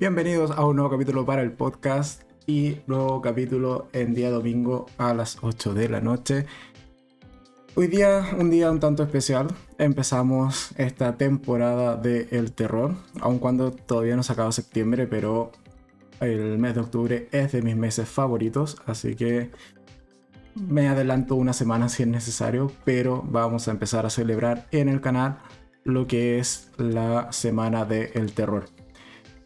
Bienvenidos a un nuevo capítulo para el podcast y nuevo capítulo en día domingo a las 8 de la noche. Hoy día, un día un tanto especial, empezamos esta temporada de El Terror, aun cuando todavía no se acaba septiembre, pero el mes de octubre es de mis meses favoritos, así que me adelanto una semana si es necesario, pero vamos a empezar a celebrar en el canal lo que es la semana de El Terror.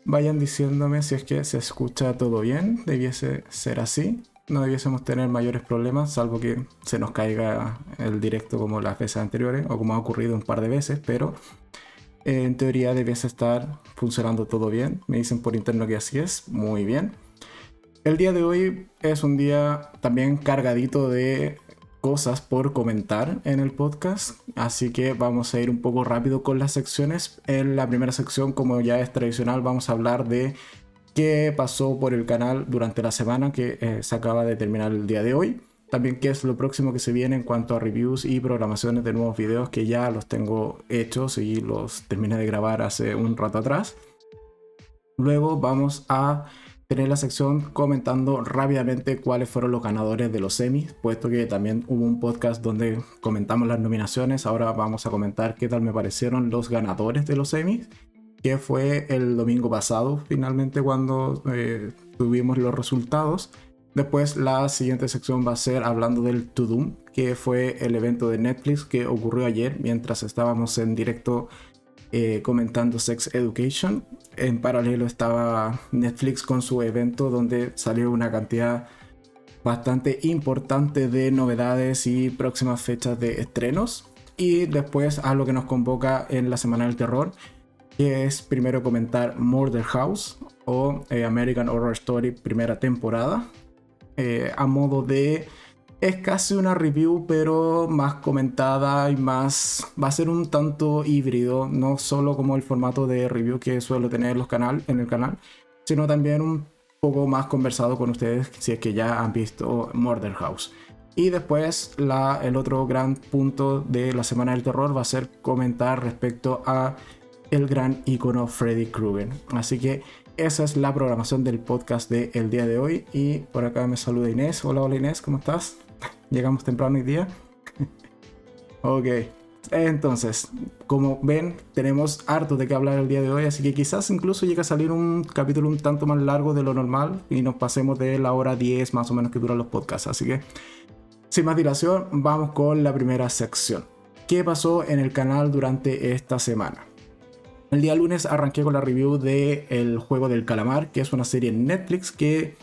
Vayan diciéndome si es que se escucha todo bien, debiese ser así. No debiésemos tener mayores problemas, salvo que se nos caiga el directo como las veces anteriores o como ha ocurrido un par de veces, pero en teoría debiese estar funcionando todo bien. Me dicen por interno que así es, muy bien. El día de hoy es un día también cargadito de cosas por comentar en el podcast, así que vamos a ir un poco rápido con las secciones. En la primera sección, como ya es tradicional, vamos a hablar de qué pasó por el canal durante la semana que eh, se acaba de terminar el día de hoy. También qué es lo próximo que se viene en cuanto a reviews y programaciones de nuevos videos que ya los tengo hechos y los terminé de grabar hace un rato atrás. Luego vamos a tener la sección comentando rápidamente cuáles fueron los ganadores de los semis, puesto que también hubo un podcast donde comentamos las nominaciones. Ahora vamos a comentar qué tal me parecieron los ganadores de los semis, que fue el domingo pasado, finalmente, cuando eh, tuvimos los resultados. Después la siguiente sección va a ser hablando del To Doom, que fue el evento de Netflix que ocurrió ayer mientras estábamos en directo eh, comentando Sex Education. En paralelo estaba Netflix con su evento donde salió una cantidad bastante importante de novedades y próximas fechas de estrenos. Y después a lo que nos convoca en la Semana del Terror, que es primero comentar Murder House o eh, American Horror Story primera temporada, eh, a modo de es casi una review, pero más comentada y más. Va a ser un tanto híbrido, no solo como el formato de review que suelo tener los canal, en el canal, sino también un poco más conversado con ustedes si es que ya han visto Murder House. Y después la, el otro gran punto de la semana del terror va a ser comentar respecto a el gran icono Freddy Krueger. Así que esa es la programación del podcast del el día de hoy. Y por acá me saluda Inés. Hola, hola Inés, ¿cómo estás? Llegamos temprano hoy día. ok. Entonces, como ven, tenemos harto de qué hablar el día de hoy, así que quizás incluso llegue a salir un capítulo un tanto más largo de lo normal y nos pasemos de la hora 10 más o menos que duran los podcasts. Así que, sin más dilación, vamos con la primera sección. ¿Qué pasó en el canal durante esta semana? El día lunes arranqué con la review de El juego del calamar, que es una serie en Netflix que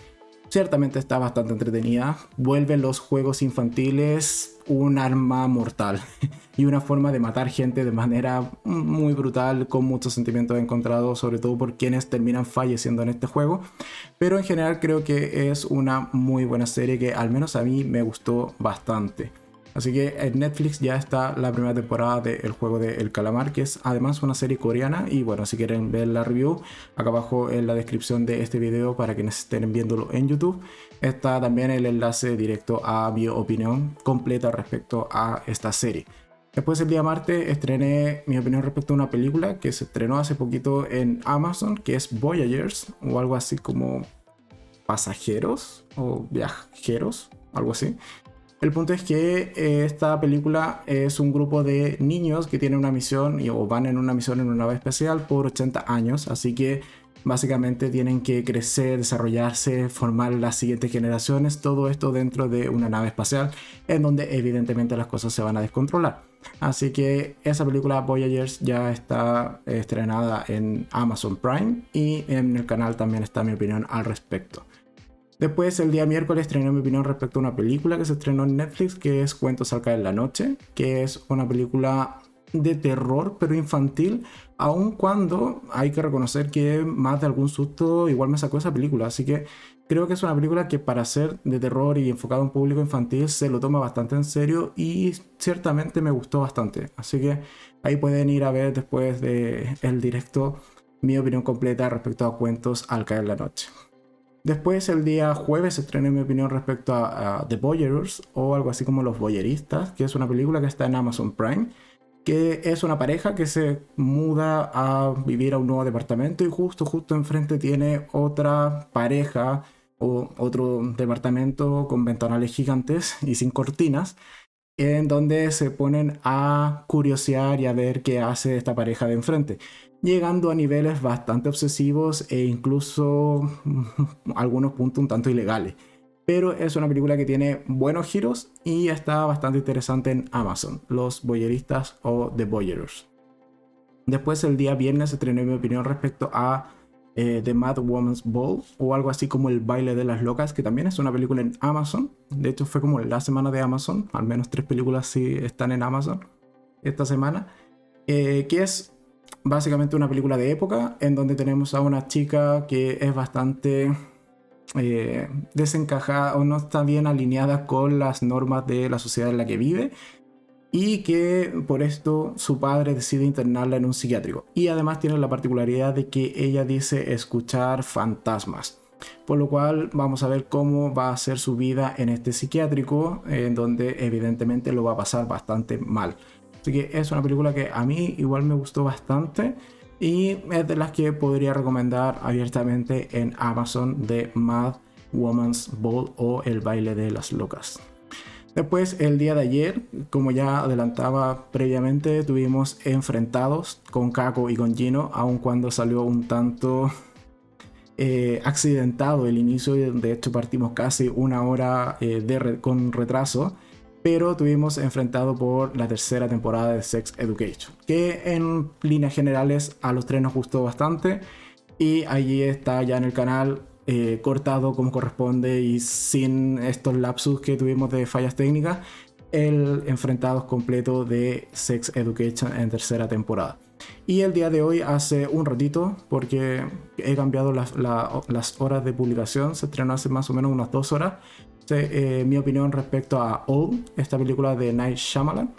ciertamente está bastante entretenida. Vuelven los juegos infantiles un arma mortal y una forma de matar gente de manera muy brutal, con muchos sentimientos encontrados, sobre todo por quienes terminan falleciendo en este juego. Pero en general creo que es una muy buena serie que al menos a mí me gustó bastante. Así que en Netflix ya está la primera temporada del juego de El Calamar, que es además una serie coreana. Y bueno, si quieren ver la review, acá abajo en la descripción de este video para quienes estén viéndolo en YouTube, está también el enlace directo a mi opinión completa respecto a esta serie. Después el día martes estrené mi opinión respecto a una película que se estrenó hace poquito en Amazon, que es Voyagers, o algo así como pasajeros o viajeros, algo así. El punto es que eh, esta película es un grupo de niños que tienen una misión o van en una misión en una nave especial por 80 años, así que básicamente tienen que crecer, desarrollarse, formar las siguientes generaciones, todo esto dentro de una nave espacial en donde evidentemente las cosas se van a descontrolar. Así que esa película Voyagers ya está estrenada en Amazon Prime y en el canal también está mi opinión al respecto. Después, el día miércoles, estrené mi opinión respecto a una película que se estrenó en Netflix, que es Cuentos al caer la noche, que es una película de terror, pero infantil, aun cuando hay que reconocer que más de algún susto igual me sacó esa película. Así que creo que es una película que para ser de terror y enfocado a un público infantil se lo toma bastante en serio y ciertamente me gustó bastante. Así que ahí pueden ir a ver después del el directo mi opinión completa respecto a Cuentos al caer la noche. Después, el día jueves, estrené mi opinión respecto a, The Voyagers o algo así como Los Voyeristas, que es una película que está en Amazon Prime. que es una pareja que se muda a vivir a un nuevo departamento y justo, justo enfrente tiene otra pareja o otro departamento con ventanales gigantes y sin cortinas, en donde se ponen a curiosear y a ver qué hace esta pareja de enfrente, llegando a niveles bastante obsesivos e incluso algunos puntos un tanto ilegales. Pero es una película que tiene buenos giros y está bastante interesante en Amazon, Los Boyeristas o The Boyerers. Después el día viernes se estrenó mi opinión respecto a eh, The Mad Woman's Ball o algo así como El baile de las locas, que también es una película en Amazon. De hecho fue como la semana de Amazon, al menos tres películas sí están en Amazon esta semana, eh, que es básicamente una película de época en donde tenemos a una chica que es bastante eh, desencajada o no está bien alineada con las normas de la sociedad en la que vive y que por esto su padre decide internarla en un psiquiátrico. Y además tiene la particularidad de que ella dice escuchar fantasmas. Por lo cual vamos a ver cómo va a ser su vida en este psiquiátrico, en donde evidentemente lo va a pasar bastante mal. Así que es una película que a mí igual me gustó bastante y es de las que podría recomendar abiertamente en Amazon de Mad Woman's Ball o El baile de las locas. Después, el día de ayer, como ya adelantaba previamente, tuvimos enfrentados con Kako y con Gino, aun cuando salió un tanto eh, accidentado el inicio, de hecho partimos casi una hora eh, con retraso, pero tuvimos enfrentado por la tercera temporada de Sex Education, que en líneas generales a los tres nos gustó bastante y allí está ya en el canal eh, cortado como corresponde y sin estos lapsus que tuvimos de fallas técnicas, el enfrentado completo de Sex Education en tercera temporada. Y el día de hoy, hace un ratito, porque he cambiado las, horas de publicación, se estrenó hace más o menos unas dos horas, eh, mi opinión respecto a Old, esta película de Night Shyamalan,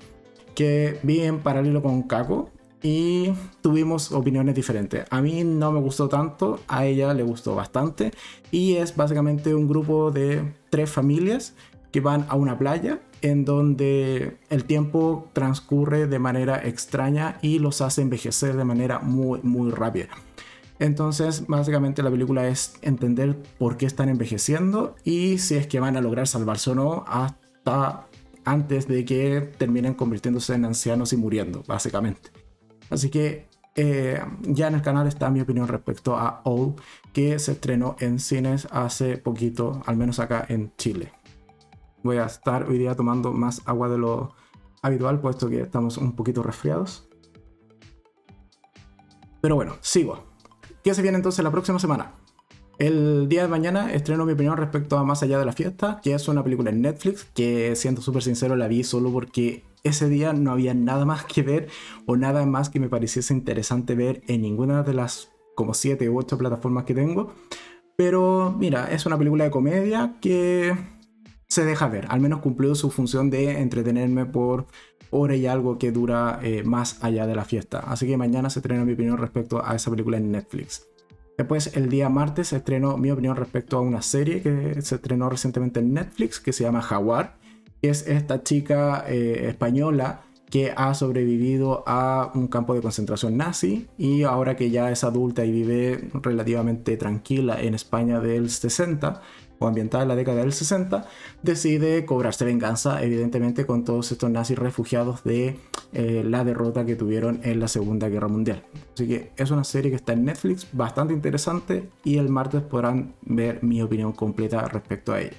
que vi en paralelo con Kako, y tuvimos opiniones diferentes. A mí no me gustó tanto, a ella le gustó bastante y es básicamente un grupo de tres familias que van a una playa en donde el tiempo transcurre de manera extraña y los hace envejecer de manera muy muy rápida. Entonces, básicamente la película es entender por qué están envejeciendo y si es que van a lograr salvarse o no hasta antes de que terminen convirtiéndose en ancianos y muriendo, básicamente. Así que eh, ya en el canal está mi opinión respecto a All, que se estrenó en cines hace poquito, al menos acá en Chile. Voy a estar hoy día tomando más agua de lo habitual, puesto que estamos un poquito resfriados. Pero bueno, sigo. ¿Qué se viene entonces la próxima semana? El día de mañana estreno mi opinión respecto a Más allá de la fiesta, que es una película en Netflix, que siendo súper sincero la vi solo porque ese día no había nada más que ver o nada más que me pareciese interesante ver en ninguna de las como 7 u 8 plataformas que tengo. Pero mira, es una película de comedia que se deja ver. Al menos cumplió su función de entretenerme por hora y algo que dura eh, más allá de la fiesta. Así que mañana se estrena mi opinión respecto a esa película en Netflix. Después, el día martes, se estrenó mi opinión respecto a una serie que se estrenó recientemente en Netflix que se llama Jaguar es esta chica eh, española que ha sobrevivido a un campo de concentración nazi y ahora que ya es adulta y vive relativamente tranquila en España del 60 o ambientada en la década del 60, decide cobrarse venganza evidentemente con todos estos nazis refugiados de eh, la derrota que tuvieron en la Segunda Guerra Mundial. Así que es una serie que está en Netflix, bastante interesante y el martes podrán ver mi opinión completa respecto a ella.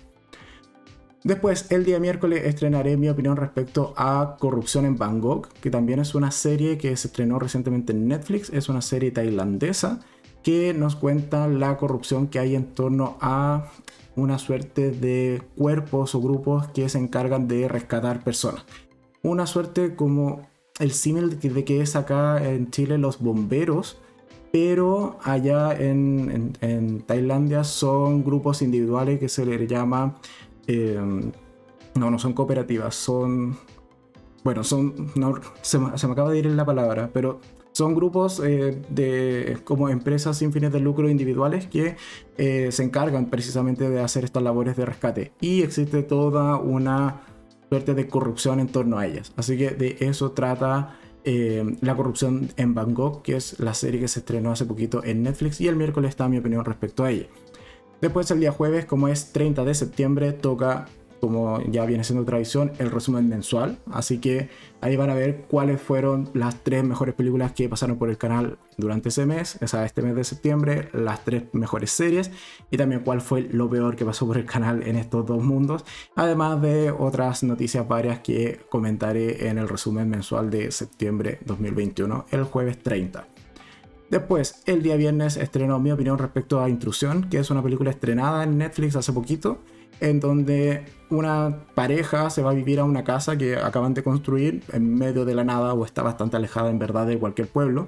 Después, el día miércoles, estrenaré mi opinión respecto a Corrupción en Bangkok, que también es una serie que se estrenó recientemente en Netflix. Es una serie tailandesa que nos cuenta la corrupción que hay en torno a una suerte de cuerpos o grupos que se encargan de rescatar personas. Una suerte como el símil de que es acá en Chile los bomberos, pero allá en, en Tailandia son grupos individuales que se les llama Em, no, no son cooperativas, son... Bueno, son... se, me, acaba de ir la palabra, pero son grupos eh, de como empresas sin fines de lucro individuales que eh, se encargan precisamente de hacer estas labores de rescate. Y existe toda una suerte de corrupción en torno a ellas. Así que de eso trata eh, La corrupción en Bangkok, que es la serie que se estrenó hace poquito en Netflix, y el miércoles está mi opinión respecto a ella. Después el día jueves, como es 30 de septiembre, toca como ya viene siendo tradición, el resumen mensual. Así que ahí van a ver cuáles fueron las tres mejores películas que pasaron por el canal durante ese mes, o sea, este mes de septiembre, las tres mejores series y también cuál fue lo peor que pasó por el canal en estos dos mundos, además de otras noticias varias que comentaré en el resumen mensual de septiembre 2021, el jueves 30. Después, el día viernes estrenó mi opinión respecto a Intrusión, que es una película estrenada en Netflix hace poquito en donde una pareja se va a vivir a una casa que acaban de construir en medio de la nada o está bastante alejada en verdad de cualquier pueblo.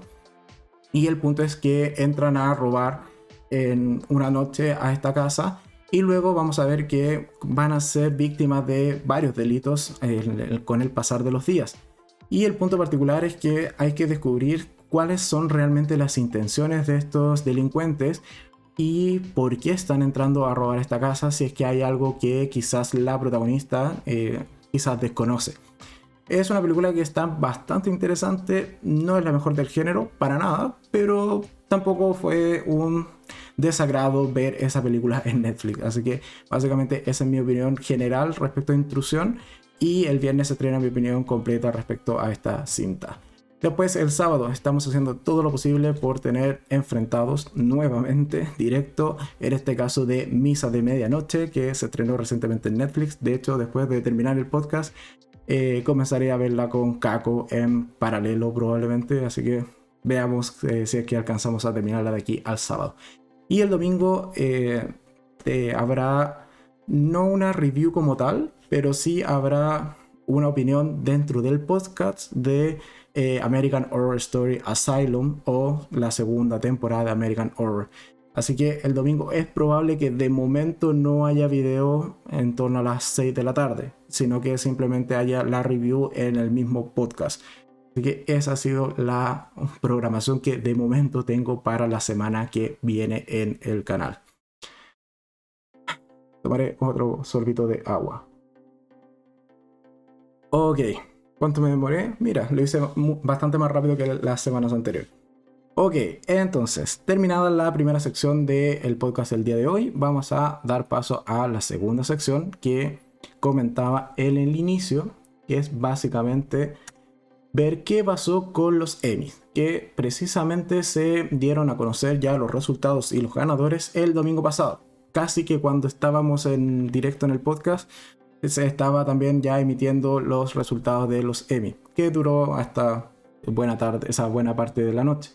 Y el punto es que entran a robar en una noche a esta casa y luego vamos a ver que van a ser víctimas de varios delitos con el pasar de los días. Y el punto particular es que hay que descubrir cuáles son realmente las intenciones de estos delincuentes y por qué están entrando a robar esta casa si es que hay algo que quizás la protagonista eh, quizás desconoce. Es una película que está bastante interesante, no es la mejor del género, para nada, pero tampoco fue un desagrado ver esa película en Netflix. Así que básicamente esa es mi opinión general respecto a Intrusión y el viernes se estrena mi opinión completa respecto a esta cinta. Después el sábado estamos haciendo todo lo posible por tener enfrentados nuevamente directo, en este caso de Misa de Medianoche, que se estrenó recientemente en Netflix. De hecho, después de terminar el podcast, eh, comenzaré a verla con Kako en paralelo probablemente, así que veamos eh, si es que alcanzamos a terminarla de aquí al sábado. Y el domingo eh, habrá no una review como tal, pero sí habrá una opinión dentro del podcast de eh, American Horror Story Asylum o la segunda temporada de American Horror. Así que el domingo es probable que de momento no haya video en torno a las 6 de la tarde, sino que simplemente haya la review en el mismo podcast. Así que esa ha sido la programación que de momento tengo para la semana que viene en el canal. Tomaré otro sorbito de agua. Ok. ¿Cuánto me demoré? Mira, lo hice bastante más rápido que las semanas anteriores. Ok, entonces, terminada la primera sección del podcast del día de hoy, vamos a dar paso a la segunda sección que comentaba en el inicio, que es básicamente ver qué pasó con los Emmys, que precisamente se dieron a conocer ya los resultados y los ganadores el domingo pasado. Casi que cuando estábamos en directo en el podcast, se estaba también ya emitiendo los resultados de los Emmy, que duró hasta buena tarde, esa buena parte de la noche.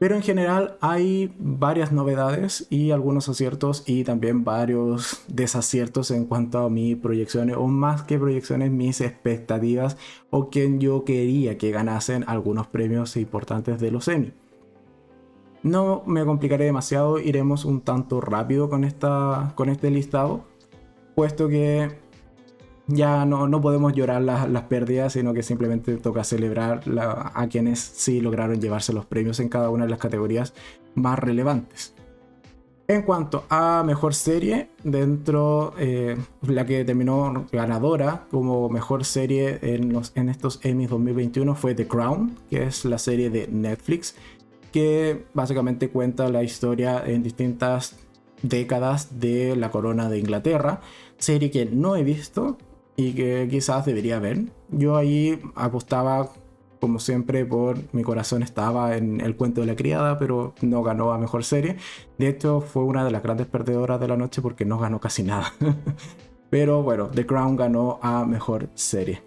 Pero en general hay varias novedades y algunos aciertos y también varios desaciertos en cuanto a mis proyecciones, o más que proyecciones, mis expectativas o quien yo quería que ganasen algunos premios importantes de los Emmy. No me complicaré demasiado, iremos un tanto rápido con, esta, con este listado, puesto que ya no, no podemos llorar las, las, pérdidas, sino que simplemente toca celebrar a quienes sí lograron llevarse los premios en cada una de las categorías más relevantes. En cuanto a mejor serie, dentro eh, la que terminó ganadora como mejor serie en, los, en estos Emmys 2021 fue The Crown, que es la serie de Netflix, que básicamente cuenta la historia en distintas décadas de la corona de Inglaterra, serie que no he visto, y que quizás debería ver. Yo ahí apostaba, como siempre, por mi corazón estaba en El cuento de la criada, pero no ganó a mejor serie. De hecho, fue una de las grandes perdedoras de la noche porque no ganó casi nada. pero bueno, The Crown ganó a mejor serie.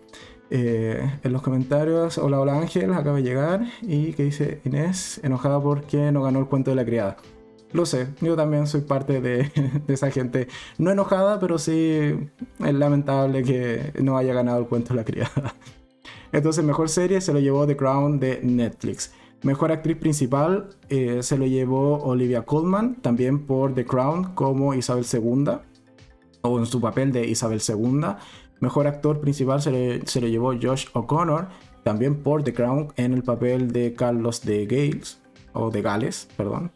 Eh, en los comentarios, hola, hola Ángel, acaba de llegar y que dice Inés, enojada porque no ganó el cuento de la criada. Lo sé, yo también soy parte de, esa gente. No enojada, pero sí es lamentable que no haya ganado el cuento la criada. Entonces, mejor serie se lo llevó The Crown de Netflix. Mejor actriz principal eh, se lo llevó Olivia Colman, también por The Crown como Isabel II, o en su papel de Isabel II. Mejor actor principal se, se lo llevó Josh O'Connor, también por The Crown en el papel de Carlos de Gales, o de Gales, perdón.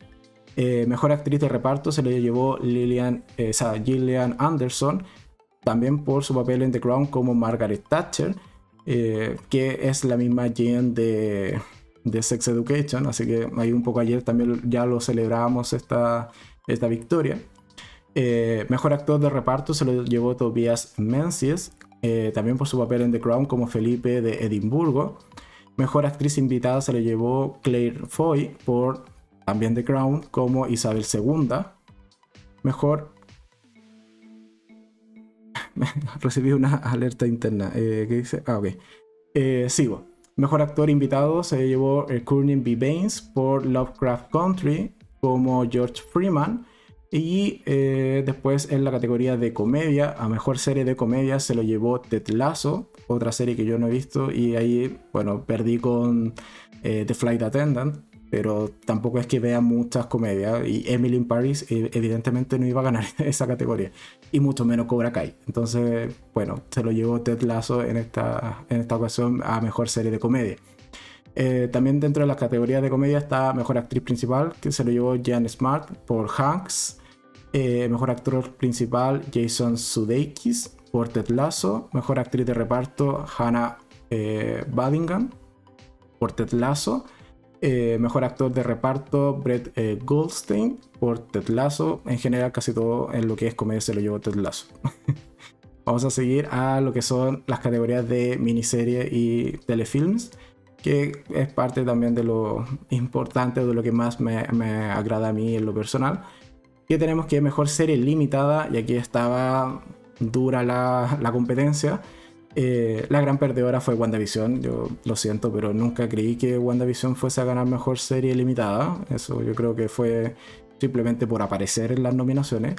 Eh, mejor actriz de reparto se le llevó Lillian, eh, Gillian Anderson, también por su papel en The Crown como Margaret Thatcher. eh, que es la misma Jen de, Sex Education, así que ahí un poco ayer también ya lo celebramos esta, esta victoria. Mejor actor de reparto se lo llevó Tobias Menzies, también por su papel en The Crown como Felipe de Edimburgo. Mejor actriz invitada se lo llevó Claire Foy por también The Crown como Isabel II. Mejor recibí una alerta interna. Eh, ¿Qué dice? Ah, ok. Eh, sigo. Mejor actor invitado se llevó Courtney B. Baines por Lovecraft Country como George Freeman. Y eh, después en la categoría de comedia, a mejor serie de comedia se lo llevó Ted Lasso, otra serie que yo no he visto. Y ahí, bueno, perdí con The Flight Attendant pero tampoco es que vea muchas comedias. Y Emily in Paris eh, evidentemente no iba a ganar esa categoría. Y mucho menos Cobra Kai. Entonces bueno se lo llevó Ted Lasso en esta, en esta ocasión a mejor serie de comedia. Eh, también dentro de las categorías de comedia está mejor actriz principal que se lo llevó Jan Smart por Hanks. Eh, mejor actor principal Jason Sudeikis por Ted Lasso. Mejor actriz de reparto Hannah Badingham por Ted Lasso eh, mejor actor de reparto, Brett eh, Goldstein por Ted Lasso. En general, casi todo en lo que es comedia se lo llevó Ted Lasso. Vamos a seguir a lo que son las categorías de miniserie y telefilms, que es parte también de lo importante, de lo que más me, agrada a mí en lo personal. Que tenemos que mejor serie limitada, y aquí estaba dura la, la competencia. Eh, la gran perdedora fue WandaVision, yo lo siento, pero nunca creí que WandaVision fuese a ganar mejor serie limitada. Eso yo creo que fue simplemente por aparecer en las nominaciones.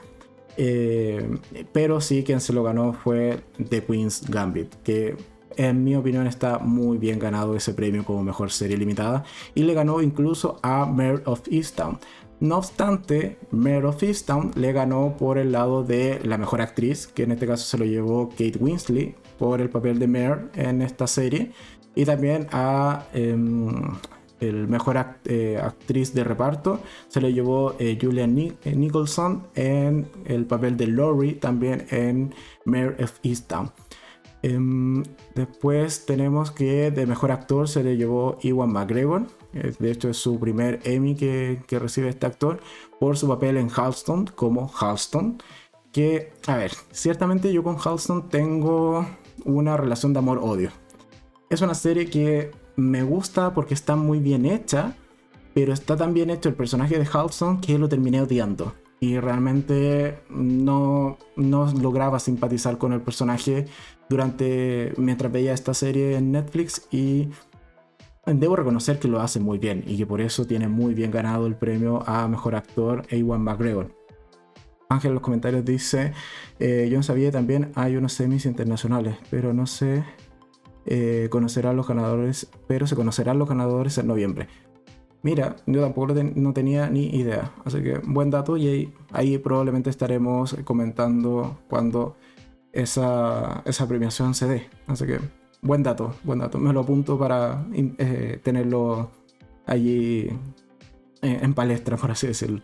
Eh, pero sí, quien se lo ganó fue The Queen's Gambit, que en mi opinión está muy bien ganado ese premio como mejor serie limitada y le ganó incluso a Mare of Easttown. No obstante, Mare of Easttown le ganó por el lado de la mejor actriz, que en este caso se lo llevó Kate Winslet, por el papel de Mare en esta serie. Y también a em, el mejor eh, actriz de reparto se le llevó eh, Julian eh, Nicholson en el papel de Laurie, también en Mare of Easttown. Em, después tenemos que de mejor actor se le llevó Iwan McGregor. De hecho, es su primer Emmy que, que recibe este actor por su papel en Halston como Halston. Que, a ver, ciertamente yo con Halston tengo una relación de amor-odio. Es una serie que me gusta porque está muy bien hecha, pero está tan bien hecho el personaje de Halson que lo terminé odiando. Y realmente no, no lograba simpatizar con el personaje durante mientras veía esta serie en Netflix y debo reconocer que lo hace muy bien y que por eso tiene muy bien ganado el premio a mejor actor Ewan McGregor. Ángel en los comentarios dice, eh, yo no sabía también hay unos semis internacionales, pero no sé, eh, conocerán los ganadores, pero se conocerán los ganadores en noviembre. Mira, yo tampoco no tenía ni idea, así que buen dato y ahí, probablemente estaremos comentando cuando esa, premiación se dé. Así que buen dato, buen dato. Me lo apunto para eh, tenerlo allí en palestra, por así decirlo.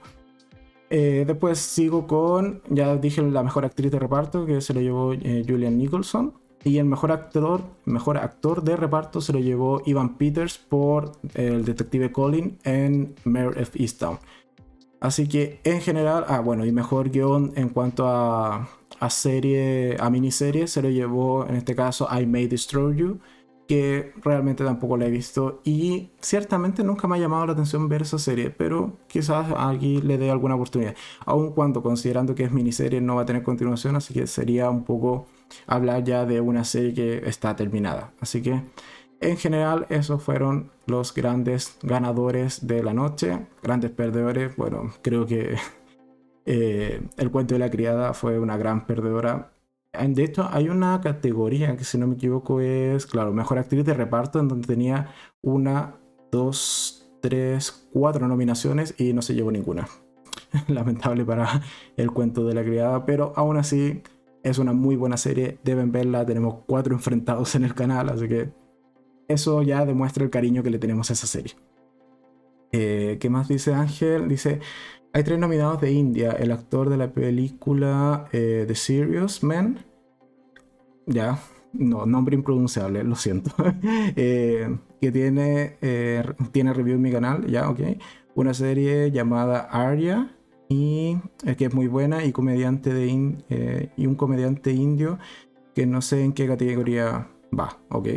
Eh, después sigo con, ya dije, la mejor actriz de reparto que se lo llevó eh, Julian Nicholson. Y el mejor actor, mejor actor de reparto se lo llevó Ivan Peters por el detective Colin en Mayor of Easttown. Así que en general, ah bueno, y mejor guion en cuanto a, a serie, a miniserie, se lo llevó en este caso I May Destroy You que realmente tampoco la he visto y ciertamente nunca me ha llamado la atención ver esa serie, pero quizás aquí le dé alguna oportunidad, aun cuando considerando que es miniserie no va a tener continuación, así que sería un poco hablar ya de una serie que está terminada. Así que en general esos fueron los grandes ganadores de la noche, grandes perdedores, bueno, creo que eh, el cuento de la criada fue una gran perdedora de hecho, hay una categoría que, si no me equivoco, es, claro, mejor actriz de reparto, en donde tenía una, dos, tres, cuatro nominaciones y no se llevó ninguna. Lamentable para el cuento de la criada, pero aún así es una muy buena serie. Deben verla. Tenemos cuatro enfrentados en el canal, así que eso ya demuestra el cariño que le tenemos a esa serie. Eh, ¿Qué más dice Ángel? Dice, hay tres nominados de India. El actor de la película eh, The Serious Man. Ya, no, nombre impronunciable, lo siento, eh, que tiene, eh, tiene review en mi canal, ya, ok. Una serie llamada Arya y que es muy buena y comediante y un comediante indio que no sé en qué categoría va, ok.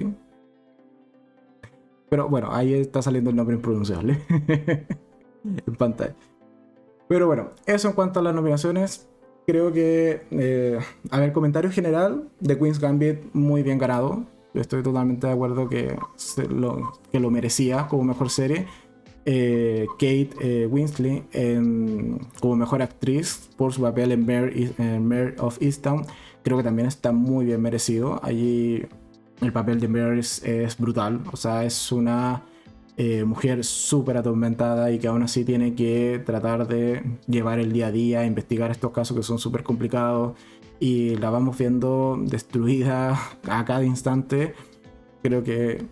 Pero bueno, ahí está saliendo el nombre impronunciable en pantalla. Pero bueno, eso en cuanto a las nominaciones. Creo que, eh, a ver, comentario general de Queen's Gambit, muy bien ganado. Estoy totalmente de acuerdo que, lo, que lo merecía como mejor serie. Eh, Kate eh, Winslet como mejor actriz por su papel en Mare, of Easttown, creo que también está muy bien merecido. Allí el papel de Mare es brutal, o sea, es una eh, mujer súper atormentada y que aún así tiene que tratar de llevar el día a día, investigar estos casos que son súper complicados y la vamos viendo destruida a cada instante. Creo que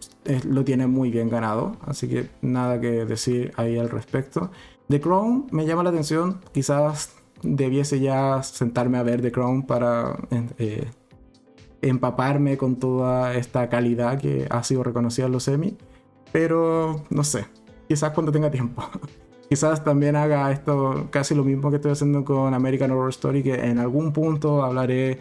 lo tiene muy bien ganado, así que nada que decir ahí al respecto. The Crown me llama la atención, quizás debiese ya sentarme a ver The Crown para eh, empaparme con toda esta calidad que ha sido reconocida en los Emmy pero no sé, quizás cuando tenga tiempo. quizás también haga esto casi lo mismo que estoy haciendo con American Horror Story, que en algún punto hablaré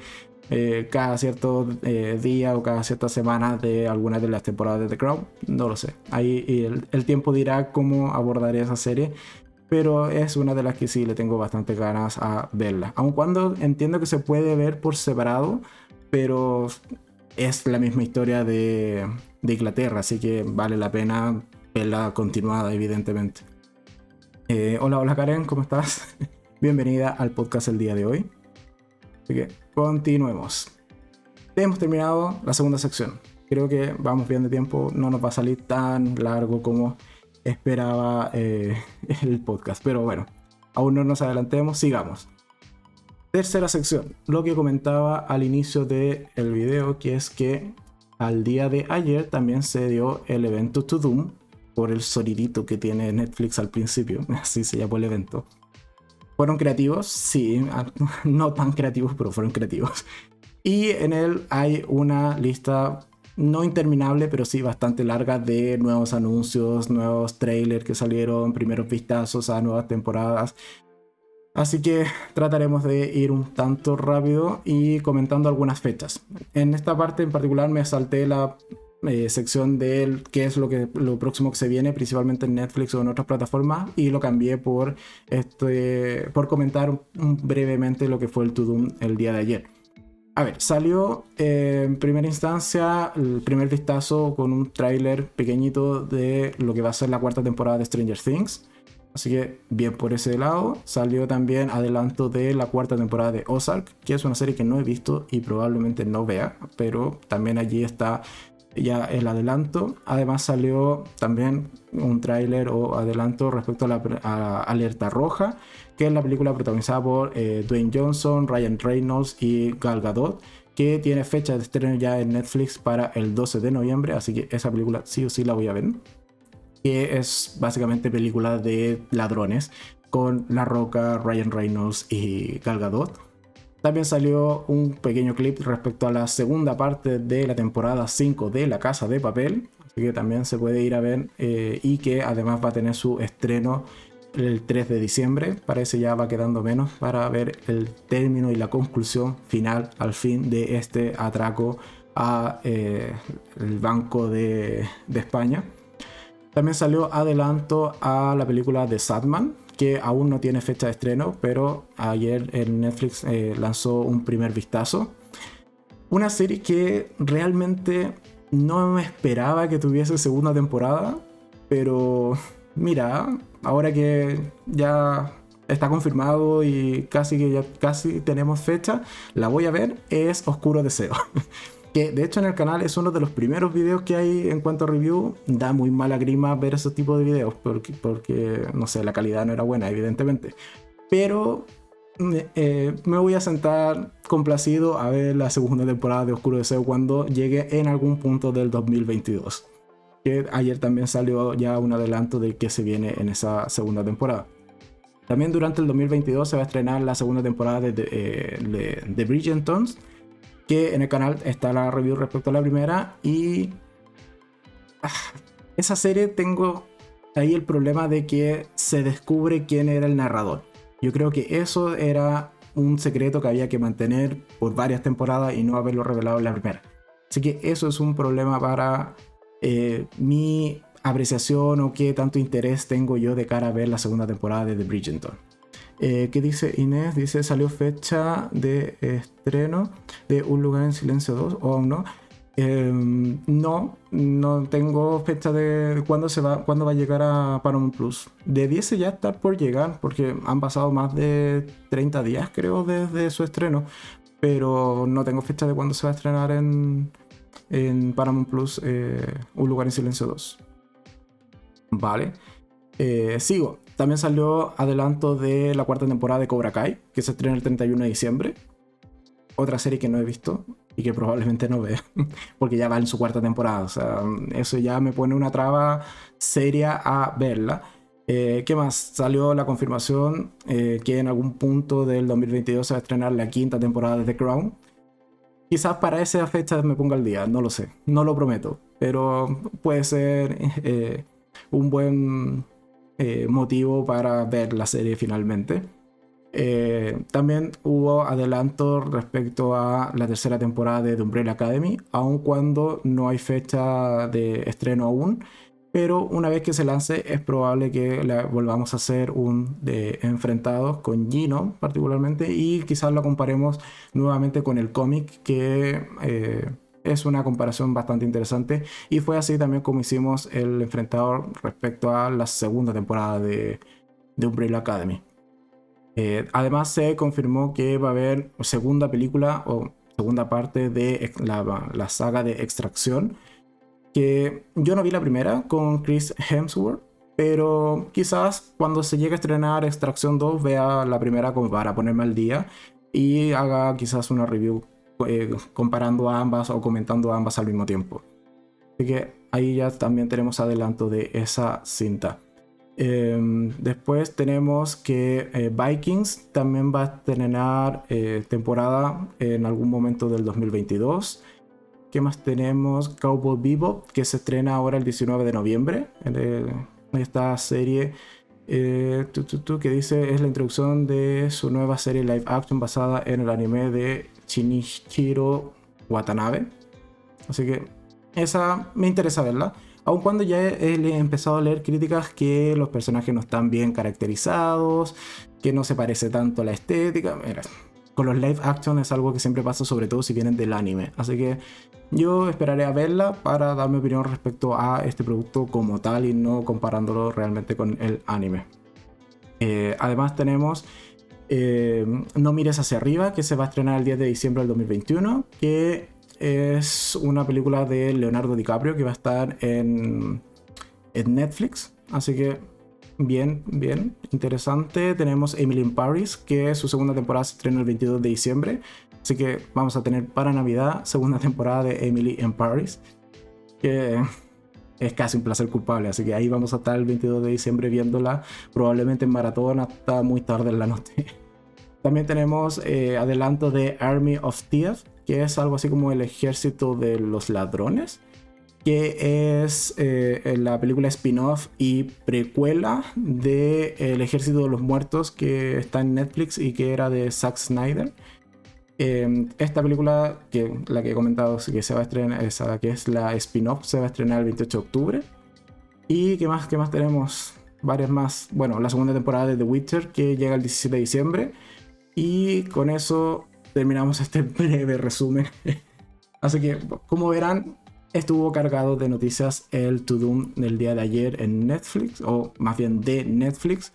eh, cada cierto eh, día o cada cierta semana de algunas de las temporadas de The Crown. No lo sé. Ahí el, el, tiempo dirá cómo abordaré esa serie. Pero es una de las que sí le tengo bastante ganas a verla. Aun cuando entiendo que se puede ver por separado, pero es la misma historia de, Inglaterra, así que vale la pena verla continuada, evidentemente. Eh, hola, hola Karen, ¿cómo estás? Bienvenida al podcast el día de hoy. Así que continuemos. Hemos terminado la segunda sección. Creo que vamos bien de tiempo, no nos va a salir tan largo como esperaba eh, el podcast, pero bueno, aún no nos adelantemos, sigamos. Tercera sección, lo que comentaba al inicio del el video, que es que al día de ayer también se dio el evento To Doom, por el sonidito que tiene Netflix al principio, así se llamó el evento. ¿Fueron creativos? Sí, no tan creativos, pero fueron creativos. Y en él hay una lista no interminable, pero sí bastante larga de nuevos anuncios, nuevos trailers que salieron, primeros vistazos a nuevas temporadas. Así que trataremos de ir un tanto rápido y comentando algunas fechas. En esta parte en particular me salté la eh, sección de qué es lo, que, lo próximo que se viene, principalmente en Netflix o en otras plataformas, y lo cambié por, este, por comentar brevemente lo que fue el To Doom el día de ayer. A ver, salió eh, en primera instancia el primer vistazo con un tráiler pequeñito de lo que va a ser la cuarta temporada de Stranger Things. Así que bien por ese lado. Salió también adelanto de la cuarta temporada de Ozark, que es una serie que no he visto y probablemente no vea, pero también allí está ya el adelanto. Además salió también un tráiler o adelanto respecto a la Alerta Roja, que es la película protagonizada por eh, Dwayne Johnson, Ryan Reynolds y Gal Gadot, que tiene fecha de estreno ya en Netflix para el 12 de noviembre, así que esa película sí o sí la voy a ver que es básicamente película de ladrones con La Roca, Ryan Reynolds y Gal Gadot. También salió un pequeño clip respecto a la segunda parte de la temporada 5 de La Casa de Papel, así que también se puede ir a ver eh, y que además va a tener su estreno el 3 de diciembre. Parece ya va quedando menos para ver el término y la conclusión final al fin de este atraco a eh, el Banco de, de España. También salió adelanto a la película de Sadman, que aún no tiene fecha de estreno, pero ayer en Netflix eh, lanzó un primer vistazo. Una serie que realmente no me esperaba que tuviese segunda temporada, pero mira, ahora que ya está confirmado y casi que ya casi tenemos fecha, la voy a ver, es Oscuro Deseo. que de hecho en el canal es uno de los primeros videos que hay en cuanto a review. Da muy mala grima ver esos tipos de videos porque, porque no sé, la calidad no era buena, evidentemente. Pero eh, me voy a sentar complacido a ver la segunda temporada de Oscuro Deseo cuando llegue en algún punto del 2022. Que ayer también salió ya un adelanto de que se viene en esa segunda temporada. También durante el 2022 se va a estrenar la segunda temporada de, de, eh, de, que en el canal está la review respecto a la primera y ah, esa serie tengo ahí el problema de que se descubre quién era el narrador. Yo creo que eso era un secreto que había que mantener por varias temporadas y no haberlo revelado en la primera. Así que eso es un problema para eh, mi apreciación o qué tanto interés tengo yo de cara a ver la segunda temporada de The Bridgerton. Eh, ¿Qué dice Inés? Dice, salió fecha de estreno de Un lugar en silencio 2 o aún no. Em, no, no tengo fecha de cuándo se va, cuándo va a llegar a Paramount Plus. Debiese ya estar por llegar, porque han pasado más de 30 días, creo, desde su estreno. Pero no tengo fecha de cuándo se va a estrenar en, en Paramount Plus eh, Un lugar en silencio 2. Vale. Eh, sigo. También salió adelanto de la cuarta temporada de Cobra Kai, que se estrena el 31 de diciembre. Otra serie que no he visto y que probablemente no vea, porque ya va en su cuarta temporada. O sea, eso ya me pone una traba seria a verla. Eh, ¿Qué más? Salió la confirmación eh, que en algún punto del 2022 se va a estrenar la quinta temporada de The Crown. Quizás para esa fecha me ponga al día, no lo sé, no lo prometo, pero puede ser eh, un buen motivo para ver la serie finalmente. Eh, también hubo adelanto respecto a la tercera temporada de The Umbrella Academy, aun cuando no hay fecha de estreno aún. Pero una vez que se lance es probable que volvamos a hacer un de enfrentados con Gino particularmente y quizás lo comparemos nuevamente con el cómic que eh, es una comparación bastante interesante y fue así también como hicimos el enfrentador respecto a la segunda temporada de, de Umbrella Academy. Eh, además se confirmó que va a haber segunda película o segunda parte de la, saga de Extracción, que yo no vi la primera con Chris Hemsworth, pero quizás cuando se llegue a estrenar Extracción 2 vea la primera como para ponerme al día y haga quizás una review eh, comparando ambas o comentando ambas al mismo tiempo. Así que ahí ya también tenemos adelanto de esa cinta. Em, después tenemos que eh, Vikings también va a estrenar eh, temporada en algún momento del 2022. ¿Qué más tenemos? Cowboy Bebop, que se estrena ahora el 19 de noviembre. En, esta serie que dice es la introducción de su nueva serie live action basada en el anime de Shinichiro Watanabe. Así que esa me interesa verla. Aun cuando ya he, empezado a leer críticas que los personajes no están bien caracterizados, que no se parece tanto a la estética. Mira, con los live action es algo que siempre pasa, sobre todo si vienen del anime. Así que yo esperaré a verla para dar mi opinión respecto a este producto como tal y no comparándolo realmente con el anime. Eh, además tenemos eh, No mires hacia arriba, que se va a estrenar el 10 de diciembre del 2021, que es una película de Leonardo DiCaprio que va a estar en, en Netflix. Así que bien, bien, interesante. Tenemos Emily in Paris, que su segunda temporada se estrena el 22 de diciembre. Así que vamos a tener para Navidad segunda temporada de Emily in Paris. Que es casi un placer culpable. Así que ahí vamos a estar el 22 de diciembre viéndola. Probablemente en maratón hasta muy tarde en la noche. También tenemos eh, adelanto de Army of Thieves, que es algo así como el ejército de los ladrones, que es eh, la película spin-off y precuela de El ejército de los muertos que está en Netflix y que era de Zack Snyder. Em, esta película, que la que he comentado que se va a estrenar, que es la spin-off, se va a estrenar el 28 de octubre. ¿Y qué más, qué más tenemos? Varias más. Bueno, la segunda temporada de The Witcher que llega el 17 de diciembre. Y con eso terminamos este breve resumen. Así que, como verán, estuvo cargado de noticias el To Doom del día de ayer en Netflix, o más bien de Netflix.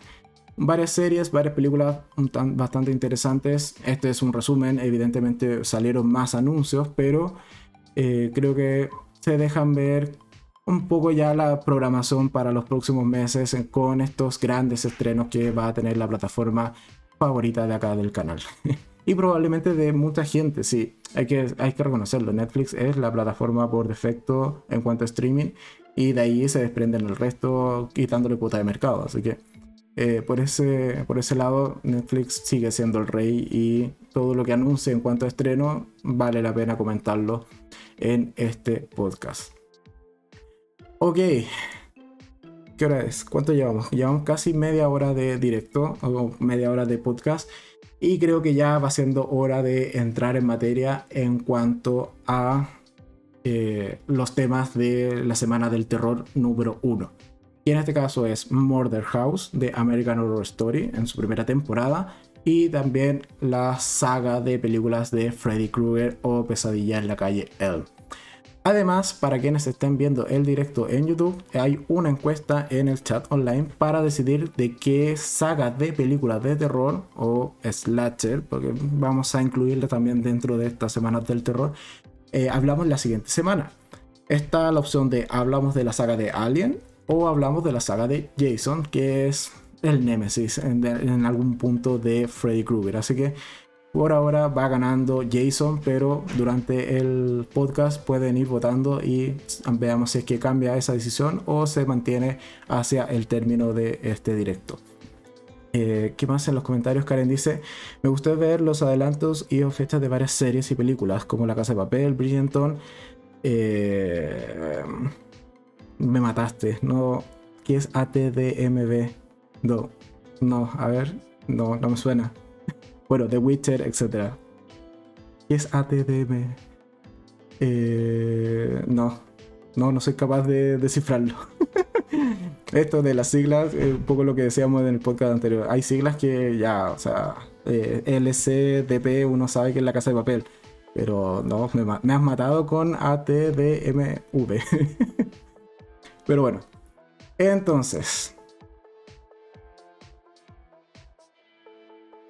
Varias series, varias películas bastante interesantes. Este es un resumen, evidentemente salieron más anuncios, pero eh, creo que se dejan ver un poco ya la programación para los próximos meses con estos grandes estrenos que va a tener la plataforma favorita de acá del canal. y probablemente de mucha gente, sí, hay que, hay que reconocerlo. Netflix es la plataforma por defecto en cuanto a streaming y de ahí se desprenden el resto quitándole puta de mercado. Así que eh, por, ese, por ese lado, Netflix sigue siendo el rey y todo lo que anuncie en cuanto a estreno, vale la pena comentarlo en este podcast. Ok, ¿qué hora es? ¿Cuánto llevamos? Llevamos casi media hora de directo o media hora de podcast y creo que ya va siendo hora de entrar en materia en cuanto a eh, los temas de la semana del terror número 1. En este caso es Murder House de American Horror Story en su primera temporada y también la saga de películas de Freddy Krueger o Pesadilla en la calle Elm. Además, para quienes estén viendo el directo en YouTube, hay una encuesta en el chat online para decidir de qué saga de películas de terror o slasher, porque vamos a incluirla también dentro de estas semanas del terror, eh, hablamos la siguiente semana. Está la opción de hablamos de la saga de Alien o hablamos de la saga de Jason, que es el némesis en, algún punto de Freddy Krueger. Así que por ahora va ganando Jason, pero durante el podcast pueden ir votando y veamos si es que cambia esa decisión o se mantiene hacia el término de este directo. Eh, ¿Qué más en los comentarios? Karen dice: Me gustó ver los adelantos y fechas de varias series y películas, como La Casa de Papel, Bridgerton. Eh, me mataste, ¿no? ¿Qué es ATDMB? No, no, a ver, no, no me suena. Bueno, The Witcher, etc. ¿Qué es ATDM? Eh, no, no, no soy capaz de descifrarlo. Esto de las siglas, un poco lo que decíamos en el podcast anterior. Hay siglas que ya, o sea, eh, uno sabe que es la casa de papel. Pero no, me, me has matado con ATDMV. pero bueno. Entonces,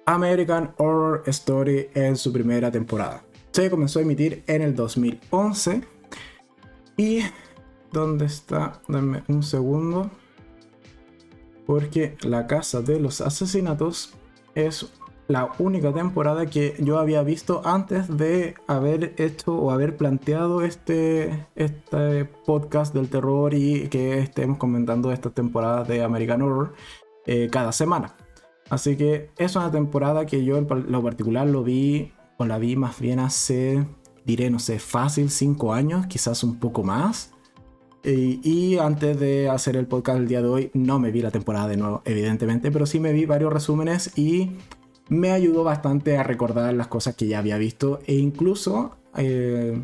American Horror Story en su primera temporada. Se comenzó a emitir en el 2011 y ¿dónde está? Dame un segundo. Porque La Casa de los Asesinatos es la única temporada que yo había visto antes de haber hecho o haber planteado este, este podcast del terror y que estemos comentando esta temporada de American Horror eh, cada semana. Así que es una temporada que yo en lo particular lo vi, o la vi más bien hace, diré, no sé, fácil, cinco años, quizás un poco más. Y, antes de hacer el podcast el día de hoy, no me vi la temporada de nuevo, evidentemente, pero sí me vi varios resúmenes y me ayudó bastante a recordar las cosas que ya había visto e incluso eh,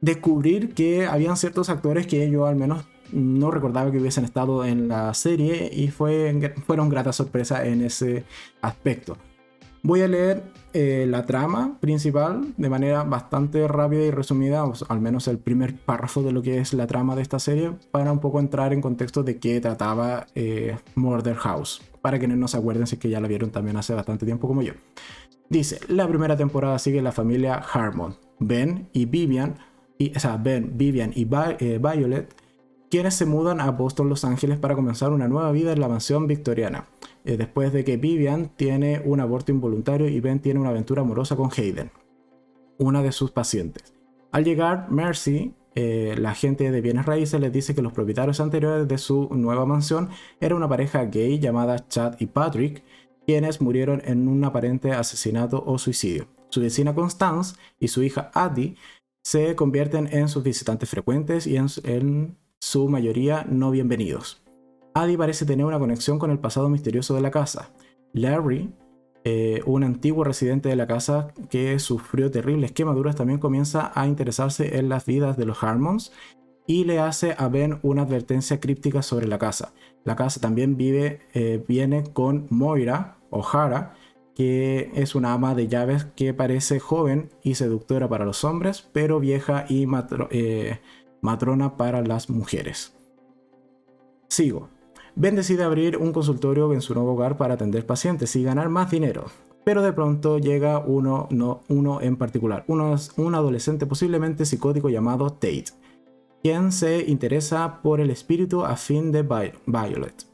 descubrir que habían ciertos actores que yo al menos no recordaba que hubiesen estado en la serie y fue, fueron grata sorpresa en ese aspecto. Voy a leer eh, la trama principal de manera bastante rápida y resumida, al menos el primer párrafo de lo que es la trama de esta serie, para un poco entrar en contexto de qué trataba eh, Murder House, para quienes no se acuerden si que ya la vieron también hace bastante tiempo como yo. Dice, la primera temporada sigue la familia Harmon, Ben y Vivian, y, o sea, Ben, Vivian y eh, Violet, quienes se mudan a Boston, Los Ángeles para comenzar una nueva vida en la mansión victoriana, eh, después de que Vivian tiene un aborto involuntario y Ben tiene una aventura amorosa con Hayden, una de sus pacientes. Al llegar, Mercy, eh, la agente de bienes raíces, les dice que los propietarios anteriores de su nueva mansión eran una pareja gay llamada Chad y Patrick, quienes murieron en un aparente asesinato o suicidio. Su vecina Constance y su hija Addie se convierten en sus visitantes frecuentes y en su mayoría no bienvenidos. Adi parece tener una conexión con el pasado misterioso de la casa. Larry, eh, un antiguo residente de la casa que sufrió terribles quemaduras, también comienza a interesarse en las vidas de los Harmons y le hace a Ben una advertencia críptica sobre la casa. La casa también vive, eh, viene con Moira O'Hara, que es una ama de llaves que parece joven y seductora para los hombres, pero vieja y eh, matrona para las mujeres. Sigo. Ben decide abrir un consultorio en su nuevo hogar para atender pacientes y ganar más dinero. Pero de pronto llega uno, no, uno en particular, un adolescente posiblemente psicótico llamado Tate, quien se interesa por el espíritu afín de Violet,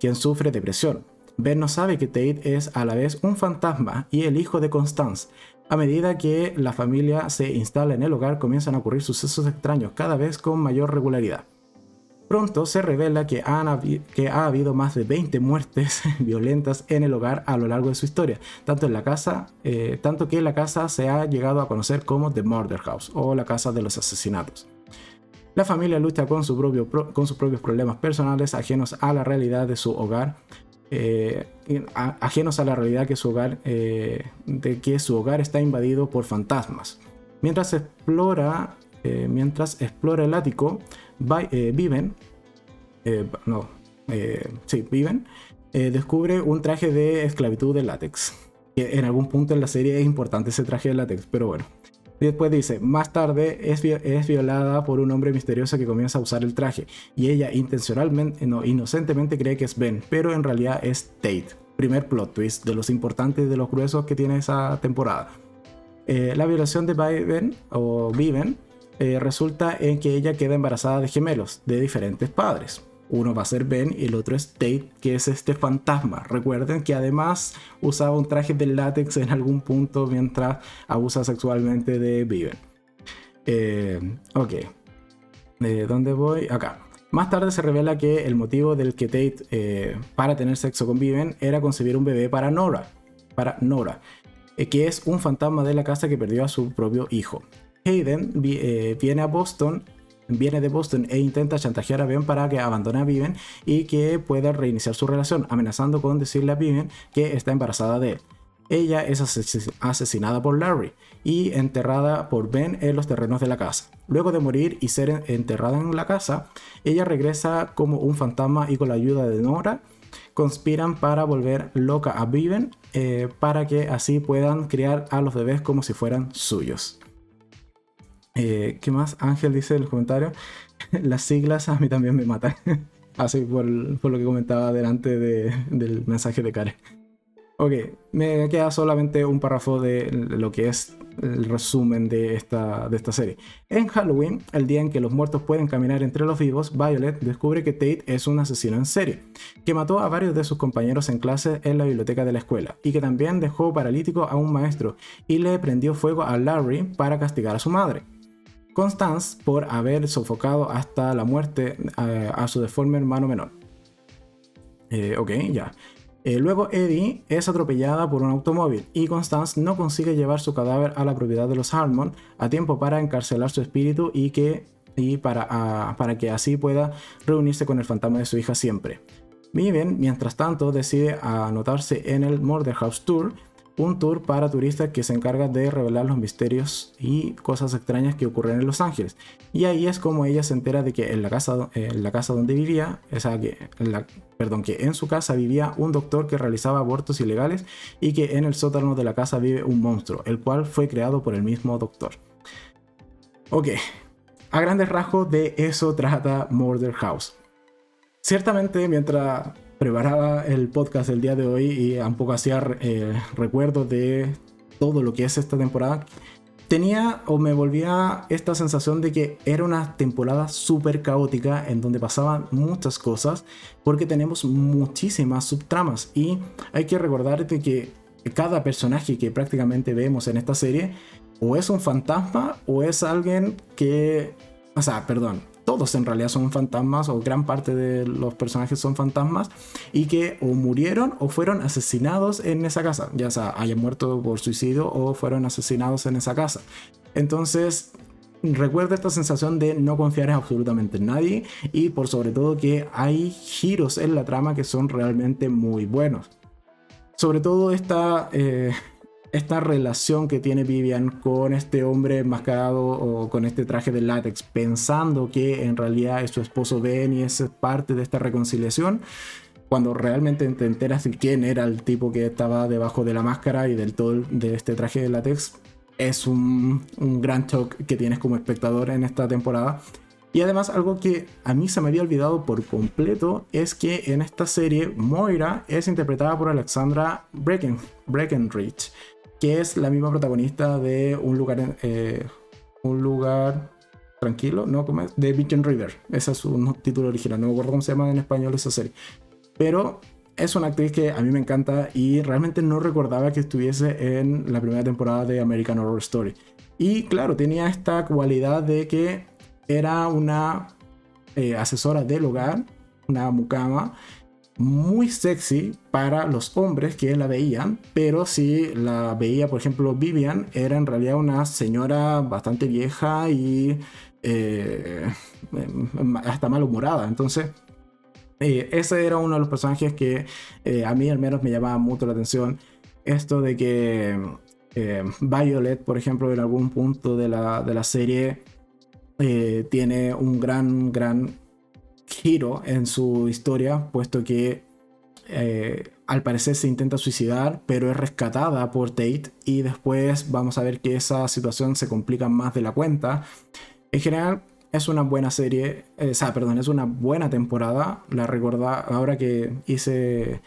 quien sufre depresión. Ben no sabe que Tate es a la vez un fantasma y el hijo de Constance, a medida que la familia se instala en el hogar, comienzan a ocurrir sucesos extraños cada vez con mayor regularidad. Pronto se revela que, que, ha habido más de 20 muertes violentas en el hogar a lo largo de su historia, tanto, en la casa, eh, tanto que la casa se ha llegado a conocer como The Murder House o la casa de los asesinatos. La familia lucha con, con sus propios problemas personales ajenos a la realidad de su hogar, eh, ajenos a la realidad que su hogar, eh, que su hogar está invadido por fantasmas. Mientras explora, mientras explora el ático, viven, no, sí, viven, descubre un traje de esclavitud de látex. En algún punto en la serie es importante ese traje de látex, pero bueno. Después dice, más tarde es, violada por un hombre misterioso que comienza a usar el traje y ella intencionalmente, no, inocentemente cree que es Ben, pero en realidad es Tate. Primer plot twist de los importantes de los gruesos que tiene esa temporada. Eh, la violación de Viven o Viven eh, resulta en que ella queda embarazada de gemelos de diferentes padres. Uno va a ser Ben y el otro es Tate, que es este fantasma. Recuerden que además usaba un traje de látex en algún punto mientras abusa sexualmente de Viven. Eh, ok. ¿De dónde voy? Acá. Más tarde se revela que el motivo del que Tate eh, para tener sexo con Viven era concebir un bebé para Nora. Para Nora. Eh, que es un fantasma de la casa que perdió a su propio hijo. Hayden viene a Boston viene de Boston e intenta chantajear a Ben para que abandone a Viven y que pueda reiniciar su relación, amenazando con decirle a Viven que está embarazada de él. Ella es asesinada por Larry y enterrada por Ben en los terrenos de la casa. Luego de morir y ser enterrada en la casa, ella regresa como un fantasma y con la ayuda de Nora conspiran para volver loca a Viven eh, para que así puedan criar a los bebés como si fueran suyos. Eh, ¿Qué más? Ángel dice en los comentarios, las siglas a mí también me matan. Así por, lo que comentaba delante del mensaje de Karen. Ok, me queda solamente un párrafo de lo que es el resumen de esta, de esta serie. En Halloween, el día en que los muertos pueden caminar entre los vivos, Violet descubre que Tate es un asesino en serie, que mató a varios de sus compañeros en clase en la biblioteca de la escuela, y que también dejó paralítico a un maestro y le prendió fuego a Larry para castigar a su madre. Constance por haber sofocado hasta la muerte eh, a, su deforme hermano menor. Eh, ok, ya. Eh, luego Eddie es atropellada por un automóvil y Constance no consigue llevar su cadáver a la propiedad de los Harmon a tiempo para encarcelar su espíritu y, que, y para, ah, para que así pueda reunirse con el fantasma de su hija siempre. Viven, mientras tanto, decide anotarse en el Murder House Tour un tour para turistas que se encarga de revelar los misterios y cosas extrañas que ocurren en Los Ángeles. Y ahí es como ella se entera de que en la casa, donde vivía, o sea, perdón, que en su casa vivía un doctor que realizaba abortos ilegales y que en el sótano de la casa vive un monstruo, el cual fue creado por el mismo doctor. Ok, a grandes rasgos de eso trata Murder House. Ciertamente, mientras preparaba el podcast el día de hoy y un poco hacía eh, recuerdos de todo lo que es esta temporada, tenía o me volvía esta sensación de que era una temporada súper caótica en donde pasaban muchas cosas porque tenemos muchísimas subtramas. Y hay que recordarte que cada personaje que prácticamente vemos en esta serie o es un fantasma o es alguien que, o sea, perdón, todos en realidad son fantasmas o gran parte de los personajes son fantasmas y que o murieron o fueron asesinados en esa casa, ya sea hayan muerto por suicidio o fueron asesinados en esa casa. Entonces, recuerda esta sensación de no confiar en absolutamente nadie y por sobre todo que hay giros en la trama que son realmente muy buenos. Sobre todo esta... Eh, esta relación que tiene Vivian con este hombre enmascarado o con este traje de látex, pensando que en realidad es su esposo Ben y es parte de esta reconciliación, cuando realmente te enteras de quién era el tipo que estaba debajo de la máscara y del todo de este traje de látex, es un, un gran shock que tienes como espectador en esta temporada. Y además algo que a mí se me había olvidado por completo es que en esta serie Moira es interpretada por Alexandra Brecken, Breckenridge que es la misma protagonista de un lugar, eh, un lugar tranquilo, ¿no? ¿Cómo es? De Vision River. Ese es su título original. No me acuerdo cómo se llama en español esa serie. Pero es una actriz que a mí me encanta y realmente no recordaba que estuviese en la primera temporada de American Horror Story. Y claro, tenía esta cualidad de que era una eh, asesora del hogar, una mucama muy sexy para los hombres que la veían, pero si la veía, por ejemplo, Vivian, era en realidad una señora bastante vieja y eh, hasta malhumorada. Entonces, eh, ese era uno de los personajes que eh, a mí al menos me llamaba mucho la atención. Esto de que Violet, por ejemplo, en algún punto de la, de la serie, tiene un gran, gran giro en su historia, puesto que al parecer se intenta suicidar, pero es rescatada por Tate y después vamos a ver que esa situación se complica más de la cuenta en general, es una buena serie, eh, o sea, perdón, es una buena temporada. La recordá, ahora que hice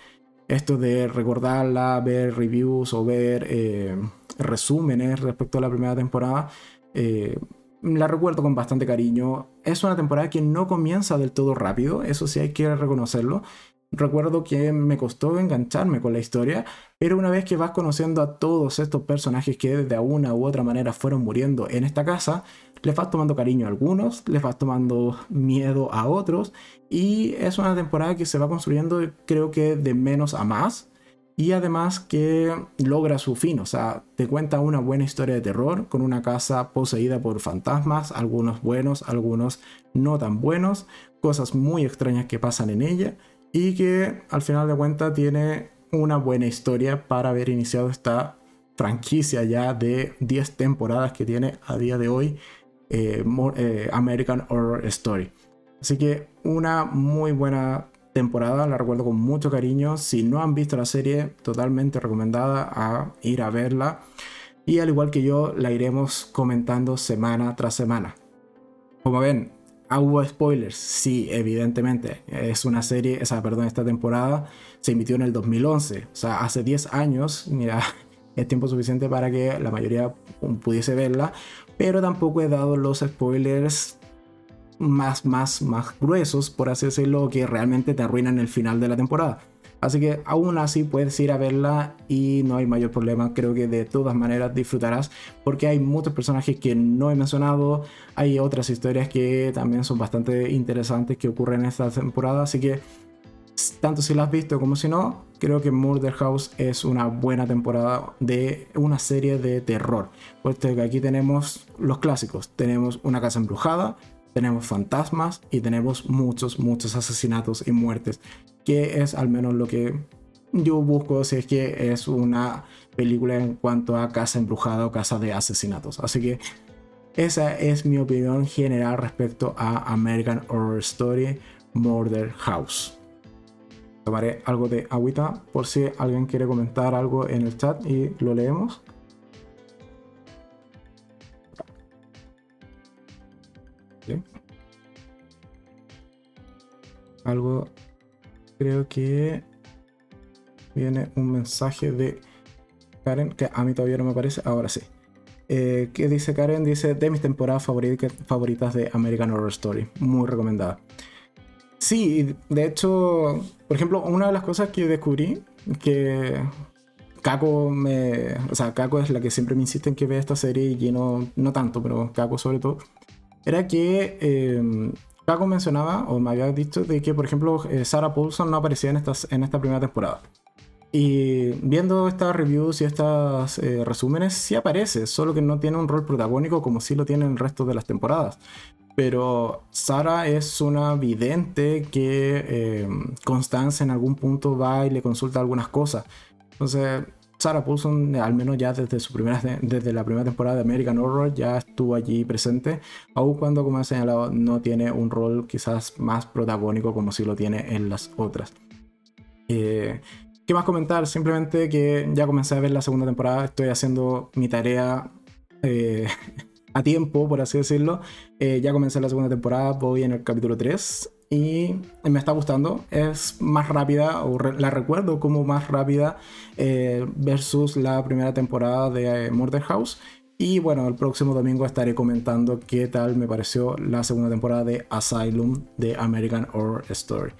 esto de recordarla, ver reviews o ver eh, resúmenes respecto a la primera temporada, eh, la recuerdo con bastante cariño. Es una temporada que no comienza del todo rápido, eso sí hay que reconocerlo. Recuerdo que me costó engancharme con la historia, pero una vez que vas conociendo a todos estos personajes que de una u otra manera fueron muriendo en esta casa, les vas tomando cariño a algunos, les vas tomando miedo a otros, y es una temporada que se va construyendo creo que de menos a más, y además que logra su fin, o sea, te cuenta una buena historia de terror con una casa poseída por fantasmas, algunos buenos, algunos no tan buenos, cosas muy extrañas que pasan en ella y que al final de cuentas tiene una buena historia para haber iniciado esta franquicia ya de 10 temporadas que tiene a día de hoy eh, eh, American Horror Story. Así que una muy buena temporada, la recuerdo con mucho cariño. Si no han visto la serie, totalmente recomendada a ir a verla. Y al igual que yo, la iremos comentando semana tras semana. Como ven, hubo spoilers. Sí, evidentemente. Es una serie, esa, perdón, esta temporada se emitió en el 2011. O sea, hace 10 años. Mira, es tiempo suficiente para que la mayoría pudiese verla pero tampoco he dado los spoilers más, más, más gruesos, por así decirlo, que realmente te arruinan el final de la temporada. Así que aún así puedes ir a verla y no hay mayor problema. Creo que de todas maneras disfrutarás porque hay muchos personajes que no he mencionado. Hay otras historias que también son bastante interesantes que ocurren en esta temporada. Así que tanto si la has visto como si no, creo que Murder House es una buena temporada de una serie de terror. Puesto que aquí tenemos los clásicos, tenemos una casa embrujada, tenemos fantasmas y tenemos muchos, muchos asesinatos y muertes, que es al menos lo que yo busco si es que es una película en cuanto a casa embrujada o casa de asesinatos. Así que esa es mi opinión general respecto a American Horror Story Murder House. Tomaré algo de agüita por si alguien quiere comentar algo en el chat y lo leemos. Algo, creo que viene un mensaje de Karen, que a mí todavía no me aparece, ahora sí. Eh, ¿Qué dice Karen? Dice de mis temporadas favoritas de American Horror Story. Muy recomendada. Sí, de hecho, por ejemplo, una de las cosas que descubrí que Kako me. O sea, Kako es la que siempre me insiste en que vea esta serie y no, no tanto, pero Kako sobre todo. Era que eh, Kako mencionaba, o me había dicho, de que, por ejemplo, eh, Sarah Paulson no aparecía en, estas, en esta primera temporada. Y viendo estas reviews y estos eh, resúmenes, sí aparece, solo que no tiene un rol protagónico como sí lo tiene el resto de las temporadas pero Sara es una vidente que eh, Constance en algún punto va y le consulta algunas cosas. Entonces, Sarah Paulson, al menos ya desde, su primera, desde la primera temporada de American Horror, ya estuvo allí presente, aun cuando, como he señalado, no tiene un rol quizás más protagónico como si lo tiene en las otras. Eh, ¿Qué más comentar? Simplemente que ya comencé a ver la segunda temporada, estoy haciendo mi tarea eh, a tiempo, por así decirlo. Eh, ya comencé la segunda temporada, voy en el capítulo 3 y me está gustando. Es más rápida, o la recuerdo como más rápida eh, versus la primera temporada de eh, Murder House. Y bueno, el próximo domingo estaré comentando qué tal me pareció la segunda temporada de Asylum de American Horror Story.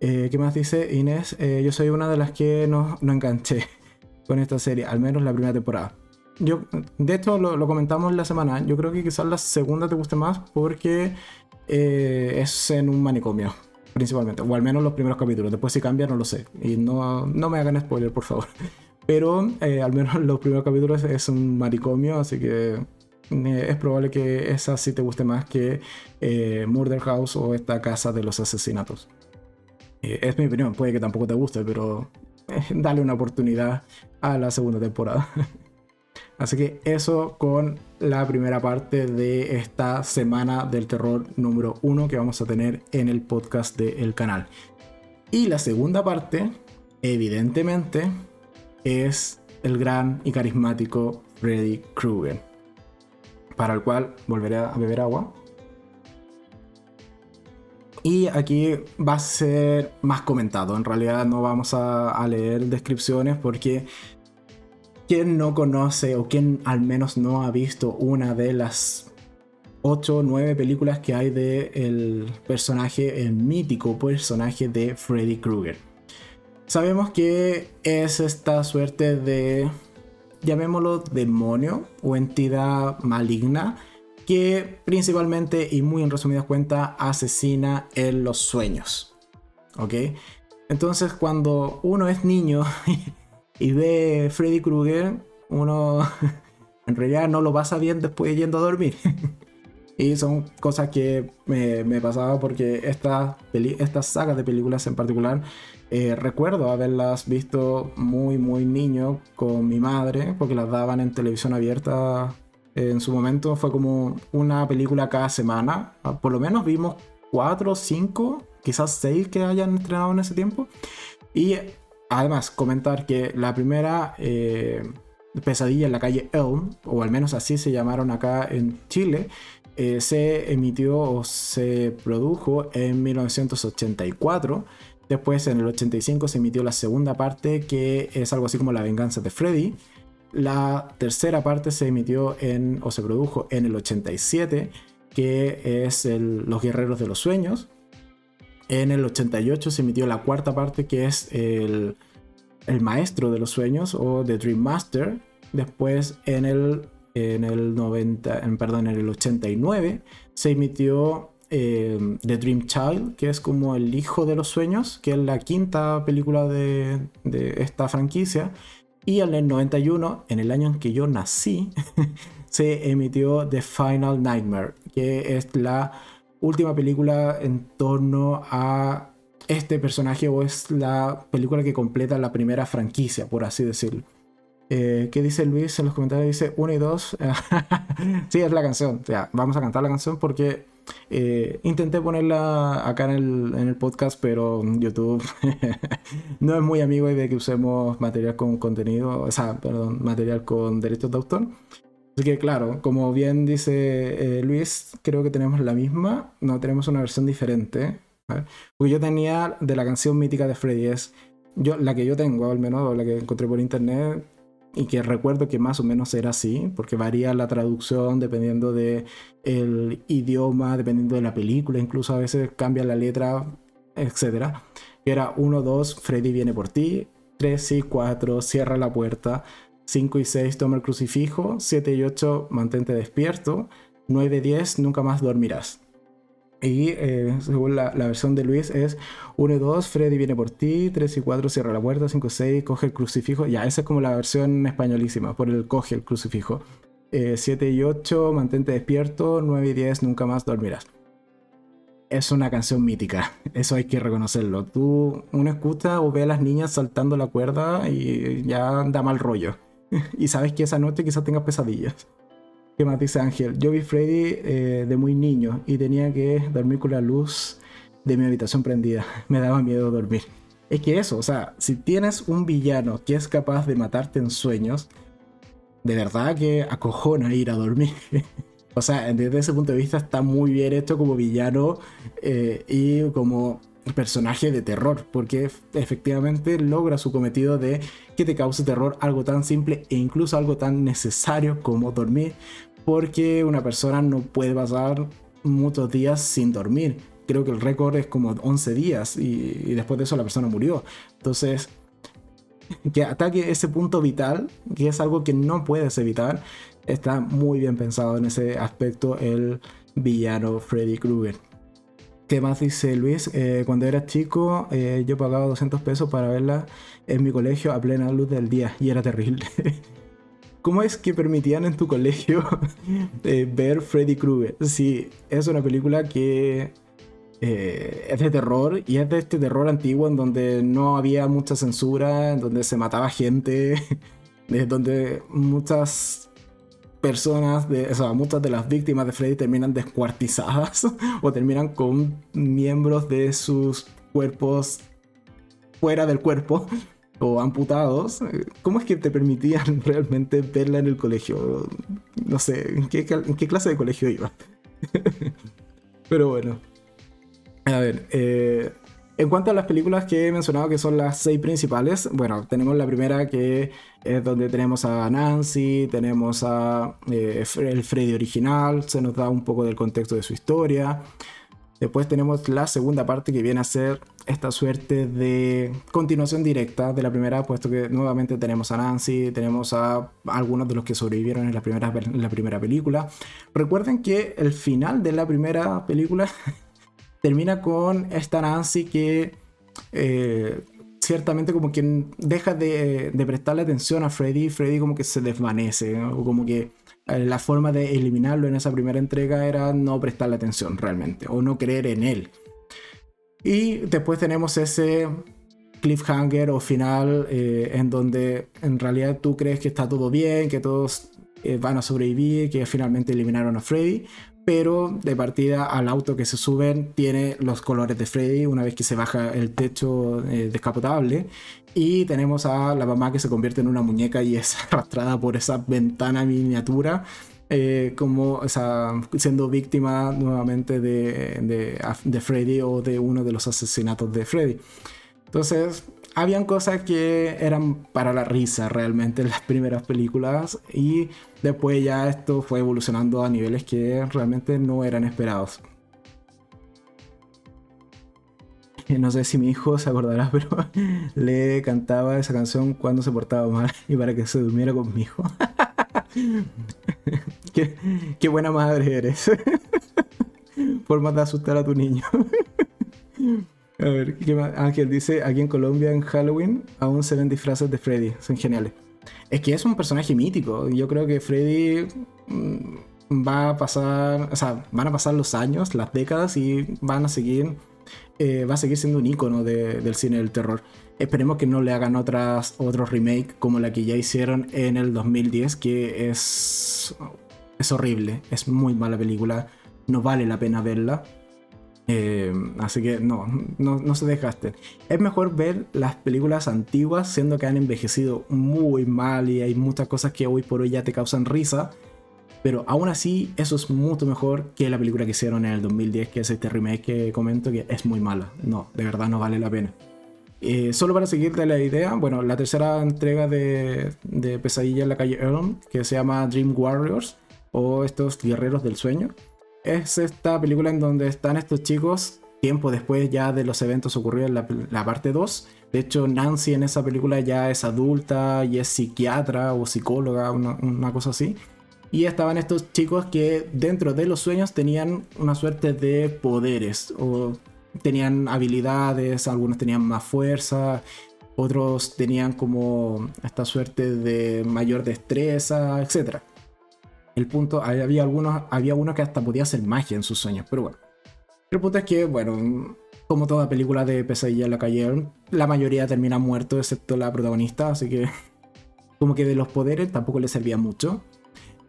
¿Qué más dice Inés? yo soy una de las que no, no enganché con esta serie, al menos la primera temporada yo, de hecho, lo, comentamos la semana. Yo creo que quizás la segunda te guste más porque eh, es en un manicomio, principalmente, o al menos los primeros capítulos. Después si cambia no lo sé. Y no, no me hagan spoiler, por favor. Pero eh, al menos los primeros capítulos es un manicomio, así que eh, es probable que esa sí te guste más que Murder House o esta casa de los asesinatos. es mi opinión, puede que tampoco te guste, pero dale una oportunidad a la segunda temporada. Así que eso con la primera parte de esta semana del terror número uno que vamos a tener en el podcast del canal. Y la segunda parte, evidentemente, es el gran y carismático Freddy Krueger. Para el cual volveré a beber agua. Y aquí va a ser más comentado. En realidad no vamos a, a leer descripciones porque ¿Quién no conoce o quién al menos no ha visto una de las 8 o 9 películas que hay de personaje, el mítico personaje de Freddy Krueger? Sabemos que es esta suerte de, llamémoslo demonio o entidad maligna que principalmente y muy en resumidas cuentas asesina en los sueños. ¿Ok? Entonces cuando uno es niño y ve Freddy Krueger, uno en realidad no lo pasa bien después yendo a dormir. y son cosas que me, me pasaba porque estas esta sagas de películas en particular eh, recuerdo haberlas visto muy muy niño con mi madre porque las daban en televisión abierta en su momento. Fue como una película cada semana. Por lo menos vimos cuatro cinco quizás seis que hayan estrenado en ese tiempo. Y Además, comentar que la primera eh, pesadilla en la calle Elm, o al menos así se llamaron acá en Chile, eh, se emitió o se produjo en 1984. Después, en el 85, se emitió la segunda parte, que es algo así como La venganza de Freddy. La tercera parte se emitió en, o se produjo en el 87, que es Los Guerreros de los Sueños. En el 88 se emitió la cuarta parte que es el, el Maestro de los Sueños o The Dream Master. Después en el, en el 90, en, perdón, en el 89 se emitió em, The Dream Child, que es como el hijo de los sueños, que es la quinta película de, de esta franquicia. Y en el 91, en el año en que yo nací, se emitió The Final Nightmare, que es la última película en torno a este personaje o es la película que completa la primera franquicia, por así decirlo. Eh, ¿Qué dice Luis en los comentarios? Dice 1 y 2. sí, es la canción. vamos a cantar la canción porque eh, intenté ponerla acá en el, en el podcast, pero YouTube no es muy amigo de que usemos material con contenido, o sea, perdón, material con derechos de autor. Que claro, como bien dice eh, Luis, creo que tenemos la misma, no tenemos una versión diferente. Porque yo tenía de la canción mítica de Freddy, es yo, la que yo tengo, al menos, la que encontré por internet, y que recuerdo que más o menos era así, porque varía la traducción dependiendo del el idioma, dependiendo de la película, incluso a veces cambia la letra, etc. Era 1, 2, Freddy viene por ti, 3 y 4, cierra la puerta, 5 y 6 toma el crucifijo, 7 y 8 mantente despierto, 9 y 10 nunca más dormirás. Y eh, según la, versión de Luis es 1 y 2, Freddy viene por ti, 3 y 4 cierra la puerta, 5 y 6 coge el crucifijo. Ya, esa es como la versión españolísima, por el coge el crucifijo. 7 eh, y 8, mantente despierto, 9 y 10, nunca más dormirás. Es una canción mítica, eso hay que reconocerlo. Tú, uno escucha o ve a las niñas saltando la cuerda y ya da mal rollo. y sabes que esa noche quizás tengas pesadillas. ¿Qué más dice Ángel? Yo vi Freddy eh, de muy niño y tenía que dormir con la luz de mi habitación prendida. Me daba miedo dormir. Es que eso, o sea, si tienes un villano que es capaz de matarte en sueños, de verdad que acojona ir a dormir. o sea, desde ese punto de vista está muy bien hecho como villano eh, y como personaje de terror, porque efectivamente logra su cometido de que te cause terror algo tan simple e incluso algo tan necesario como dormir, porque una persona no puede pasar muchos días sin dormir. Creo que el récord es como 11 días y, después de eso la persona murió. Entonces, que ataque ese punto vital, que es algo que no puedes evitar, está muy bien pensado en ese aspecto el villano Freddy Krueger. ¿Qué más dice Luis? Eh, cuando era chico, eh, yo pagaba 200 pesos para verla en mi colegio a plena luz del día y era terrible. ¿Cómo es que permitían en tu colegio eh, ver Freddy Krueger? Sí, es una película que es de terror y es de este terror antiguo en donde no había mucha censura, en donde se mataba gente, en donde muchas personas, de, o sea, muchas de las víctimas de Freddy terminan descuartizadas o terminan con miembros de sus cuerpos fuera del cuerpo o amputados. ¿Cómo es que te permitían realmente verla en el colegio? No sé, ¿en qué, en qué clase de colegio iba? Pero bueno. A ver, eh, en cuanto a las películas que he mencionado, que son las seis principales, bueno, tenemos la primera que es donde tenemos a Nancy, tenemos a eh, el Freddy original, se nos da un poco del contexto de su historia. Después tenemos la segunda parte que viene a ser esta suerte de continuación directa de la primera, puesto que nuevamente tenemos a Nancy, tenemos a algunos de los que sobrevivieron en la primera, en la primera película. Recuerden que el final de la primera película termina con esta Nancy que eh, ciertamente como que deja de, prestarle atención a Freddy, Freddy como que se desvanece, o como que eh, la forma de eliminarlo en esa primera entrega era no prestarle atención realmente, o no creer en él. Y después tenemos ese cliffhanger o final eh, en donde en realidad tú crees que está todo bien, que todos van a sobrevivir, que finalmente eliminaron a Freddy, pero de partida al auto que se suben tiene los colores de Freddy una vez que se baja el techo eh, descapotable y tenemos a la mamá que se convierte en una muñeca y es arrastrada por esa ventana miniatura eh, como siendo víctima nuevamente de Freddy o de uno de los asesinatos de Freddy. Entonces, habían cosas que eran para la risa realmente en las primeras películas y después ya esto fue evolucionando a niveles que realmente no eran esperados. No sé si mi hijo se acordará, pero le cantaba esa canción cuando se portaba mal y para que se durmiera conmigo. qué, qué buena madre eres. Forma de asustar a tu niño. A ver, ¿qué más? Ángel dice, aquí en Colombia en Halloween aún se ven disfraces de Freddy, son geniales. Es que es un personaje mítico, yo creo que Freddy mm, va a pasar, o sea, van a pasar los años, las décadas y van a seguir, eh, va a seguir siendo un icono del cine del terror. Esperemos que no le hagan otras, otros remake como la que ya hicieron en el 2010, que es, es horrible, es muy mala película, no vale la pena verla. Eh, así que no, no, se desgasten. Es mejor ver las películas antiguas, siendo que han envejecido muy mal y hay muchas cosas que hoy por hoy ya te causan risa. Pero aún así, eso es mucho mejor que la película que hicieron en el 2010, que es este remake que comento, que es muy mala. No, de verdad no vale la pena. Eh, solo para seguirte la idea, bueno, la tercera entrega de, de Pesadilla en la calle Elm, que se llama Dream Warriors, o estos guerreros del sueño, es esta película en donde están estos chicos tiempo después ya de los eventos ocurridos en la, parte 2. De hecho, Nancy en esa película ya es adulta y es psiquiatra o psicóloga, una, cosa así. Y estaban estos chicos que dentro de los sueños tenían una suerte de poderes o tenían habilidades, algunos tenían más fuerza, otros tenían como esta suerte de mayor destreza, etc. El punto, había algunos, había uno que hasta podía hacer magia en sus sueños, pero bueno. El punto es que, bueno, como toda película de pesadilla en la calle, la mayoría termina muerto, excepto la protagonista, así que como que de los poderes tampoco le servía mucho.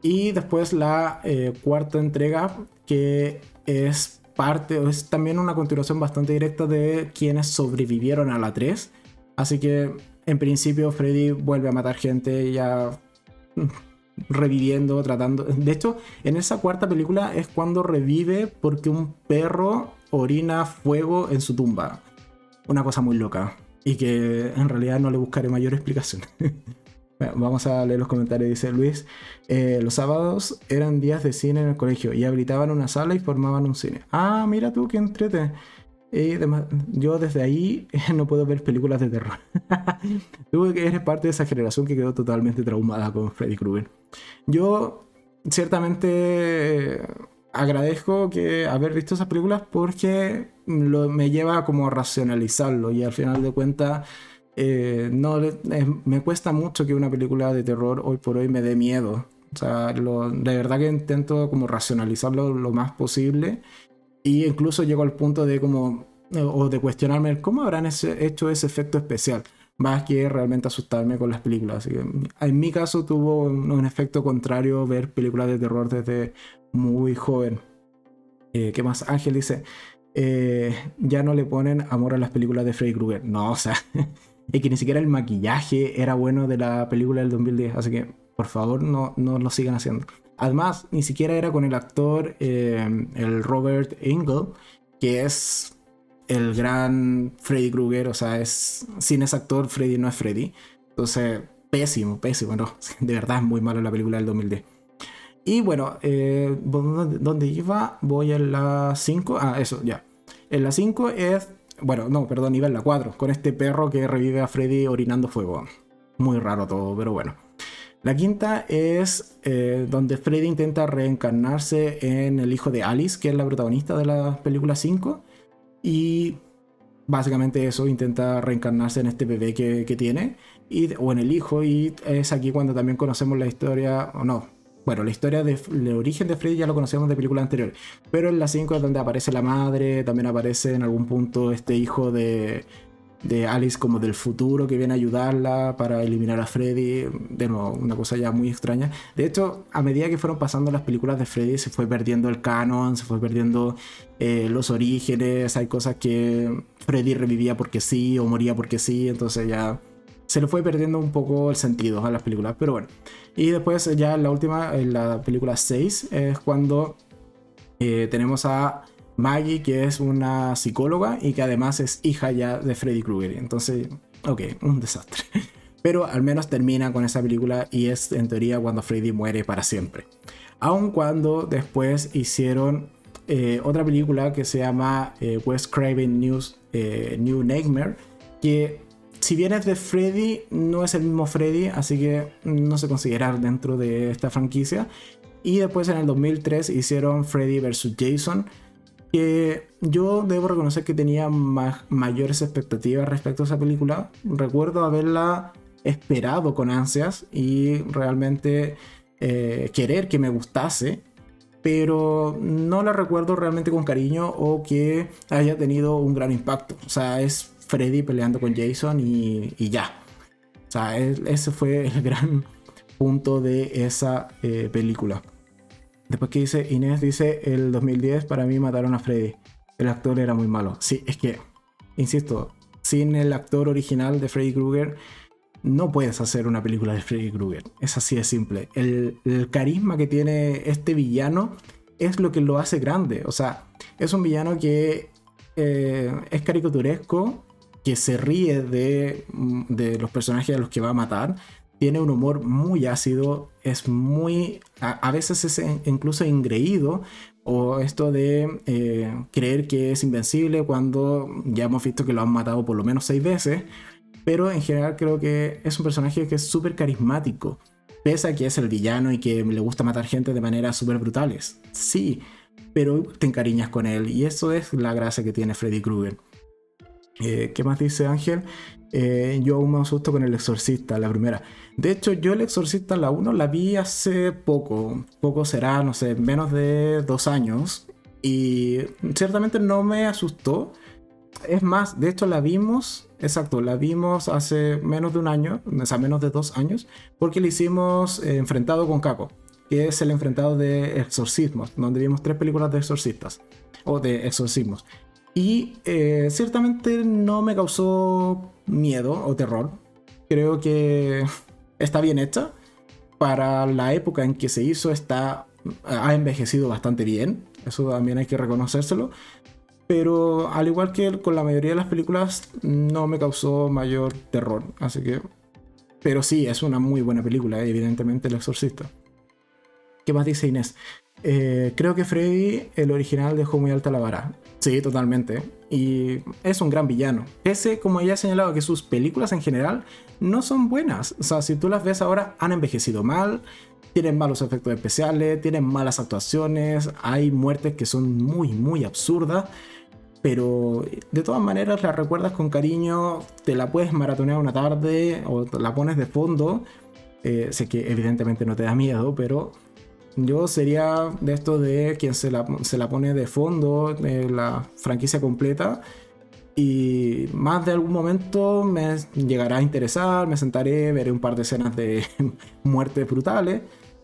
Y después la eh, cuarta entrega, que es parte, es también una continuación bastante directa de quienes sobrevivieron a la 3. Así que en principio Freddy vuelve a matar gente ya reviviendo, tratando. De hecho, en esa cuarta película es cuando revive porque un perro orina fuego en su tumba. Una cosa muy loca. Y que en realidad no le buscaré mayor explicación. vamos a leer los comentarios. Dice Luis: eh, Los sábados eran días de cine en el colegio y habilitaban una sala y formaban un cine. Ah, mira tú, que entrete. Y yo desde ahí no puedo ver películas de terror. Tú que eres parte de esa generación que quedó totalmente traumada con Freddy Krueger. Yo ciertamente agradezco que haber visto esas películas porque me lleva como a racionalizarlo y al final de cuentas eh, no me cuesta mucho que una película de terror hoy por hoy me dé miedo. O sea, de verdad que intento como racionalizarlo lo más posible y incluso llego al punto de como o de cuestionarme cómo habrán hecho ese efecto especial más que realmente asustarme con las películas. Así que en mi caso tuvo un, efecto contrario ver películas de terror desde muy joven. Eh, ¿Qué más? Ángel dice, eh, ya no le ponen amor a las películas de Freddy Krueger. No, o sea, es que ni siquiera el maquillaje era bueno de la película del 2010. Así que, por favor, no, no lo sigan haciendo. Además, ni siquiera era con el actor, eh, el Robert Engel, que es el gran Freddy Krueger, o sea, es sin ese actor Freddy no es Freddy. Entonces, pésimo, pésimo, no, de verdad es muy malo la película del 2010. Y bueno, eh, ¿dónde iba? Voy a la 5. Ah, eso, ya. En la 5 es, bueno, no, perdón, iba en la 4, con este perro que revive a Freddy orinando fuego. Muy raro todo, pero bueno. La quinta es eh, donde Freddy intenta reencarnarse en el hijo de Alice, que es la protagonista de la película 5. Y básicamente eso, intenta reencarnarse en este bebé que, tiene, o en el hijo, y es aquí cuando también conocemos la historia, o no, bueno, la historia de, origen de Freddy ya lo conocemos de películas anteriores, pero en la 5 es donde aparece la madre, también aparece en algún punto este hijo de, de Alice como del futuro que viene a ayudarla para eliminar a Freddy. De nuevo, una cosa ya muy extraña. De hecho, a medida que fueron pasando las películas de Freddy, se fue perdiendo el canon, se fue perdiendo eh, los orígenes. Hay cosas que Freddy revivía porque sí o moría porque sí. Entonces ya se le fue perdiendo un poco el sentido a las películas. Pero bueno. Y después ya en la última, en la película 6, es cuando eh, tenemos a Maggie, que es una psicóloga y que además es hija ya de Freddy Krueger. Entonces, ok, un desastre. Pero al menos termina con esa película y es en teoría cuando Freddy muere para siempre. Aun cuando después hicieron eh, otra película que se llama eh, West Craven News, eh, New Nightmare, que si bien es de Freddy, no es el mismo Freddy, así que no se considera dentro de esta franquicia. Y después en el 2003 hicieron Freddy vs. Jason, que yo debo reconocer que tenía mayores expectativas respecto a esa película. Recuerdo haberla esperado con ansias y realmente eh, querer que me gustase, pero no la recuerdo realmente con cariño o que haya tenido un gran impacto. O sea, es Freddy peleando con Jason y, ya. O sea, ese fue el gran punto de esa eh, película. Después que dice Inés, dice el 2010 para mí mataron a Freddy. El actor era muy malo. Sí, es que, insisto, sin el actor original de Freddy Krueger no puedes hacer una película de Freddy Krueger. Es así de simple. El, carisma que tiene este villano es lo que lo hace grande. O sea, es un villano que eh, es caricaturesco, que se ríe de, de los personajes a los que va a matar, tiene un humor muy ácido, es muy, a, veces es incluso ingreído, o esto de eh, creer que es invencible cuando ya hemos visto que lo han matado por lo menos seis veces, pero en general creo que es un personaje que es súper carismático, pese a que es el villano y que le gusta matar gente de maneras súper brutales, sí, pero te encariñas con él y eso es la gracia que tiene Freddy Krueger. Eh, ¿Qué más dice Ángel? Eh, yo aún me asusto con El Exorcista, la primera. De hecho, yo El Exorcista, la 1, la vi hace poco. Poco será, no sé, menos de dos años. Y ciertamente no me asustó. Es más, de hecho la vimos, exacto, la vimos hace menos de un año, o sea, menos de dos años, porque la hicimos eh, enfrentado con Caco, que es el enfrentado de exorcismos, donde vimos tres películas de exorcistas, o de exorcismos. Y eh, ciertamente no me causó miedo o terror. Creo que está bien hecha. Para la época en que se hizo, está, ha envejecido bastante bien. Eso también hay que reconocérselo. Pero al igual que con la mayoría de las películas, no me causó mayor terror. Así que. Pero sí, es una muy buena película, evidentemente, El Exorcista. ¿Qué más dice Inés? Eh, creo que Freddy, el original, dejó muy alta la vara. Sí, totalmente. Y es un gran villano. Ese, como ya he señalado, que sus películas en general no son buenas. O sea, si tú las ves ahora, han envejecido mal. tienen malos efectos especiales, tienen malas actuaciones, hay muertes que son muy, muy absurdas. Pero de todas maneras la recuerdas con cariño, te la puedes maratonear una tarde o la pones de fondo. Eh, sé que evidentemente no te da miedo, pero yo sería de esto de quien se la, se la pone de fondo, de la franquicia completa. Y más de algún momento me llegará a interesar, me sentaré, veré un par de escenas de muertes brutales.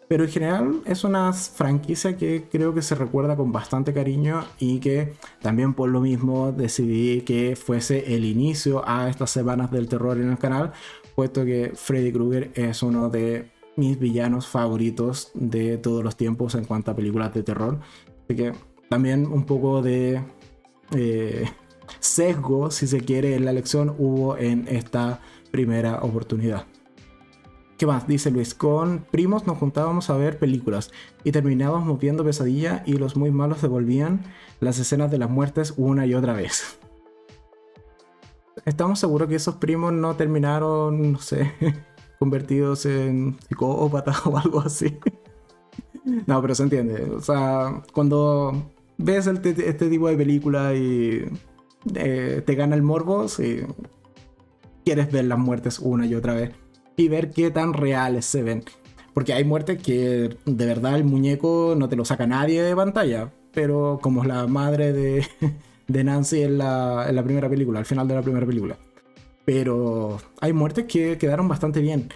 Pero en general es una franquicia que creo que se recuerda con bastante cariño y que también por lo mismo decidí que fuese el inicio a estas semanas del terror en el canal, puesto que Freddy Krueger es uno de mis villanos favoritos de todos los tiempos en cuanto a películas de terror. Así que también un poco de eh, sesgo, si se quiere, en la elección hubo en esta primera oportunidad. ¿Qué más? Dice Luis, con primos nos juntábamos a ver películas y terminábamos viendo pesadilla y los muy malos devolvían las escenas de las muertes una y otra vez. Estamos seguros que esos primos no terminaron, no sé, convertidos en psicópatas o algo así. No, pero se entiende. O sea, cuando ves este tipo de película y eh, te gana el morbo, si quieres ver las muertes una y otra vez y ver qué tan reales se ven. Porque hay muertes que de verdad el muñeco no te lo saca nadie de pantalla. Pero como es la madre de, de Nancy en la, en la primera película, al final de la primera película. Pero hay muertes que quedaron bastante bien.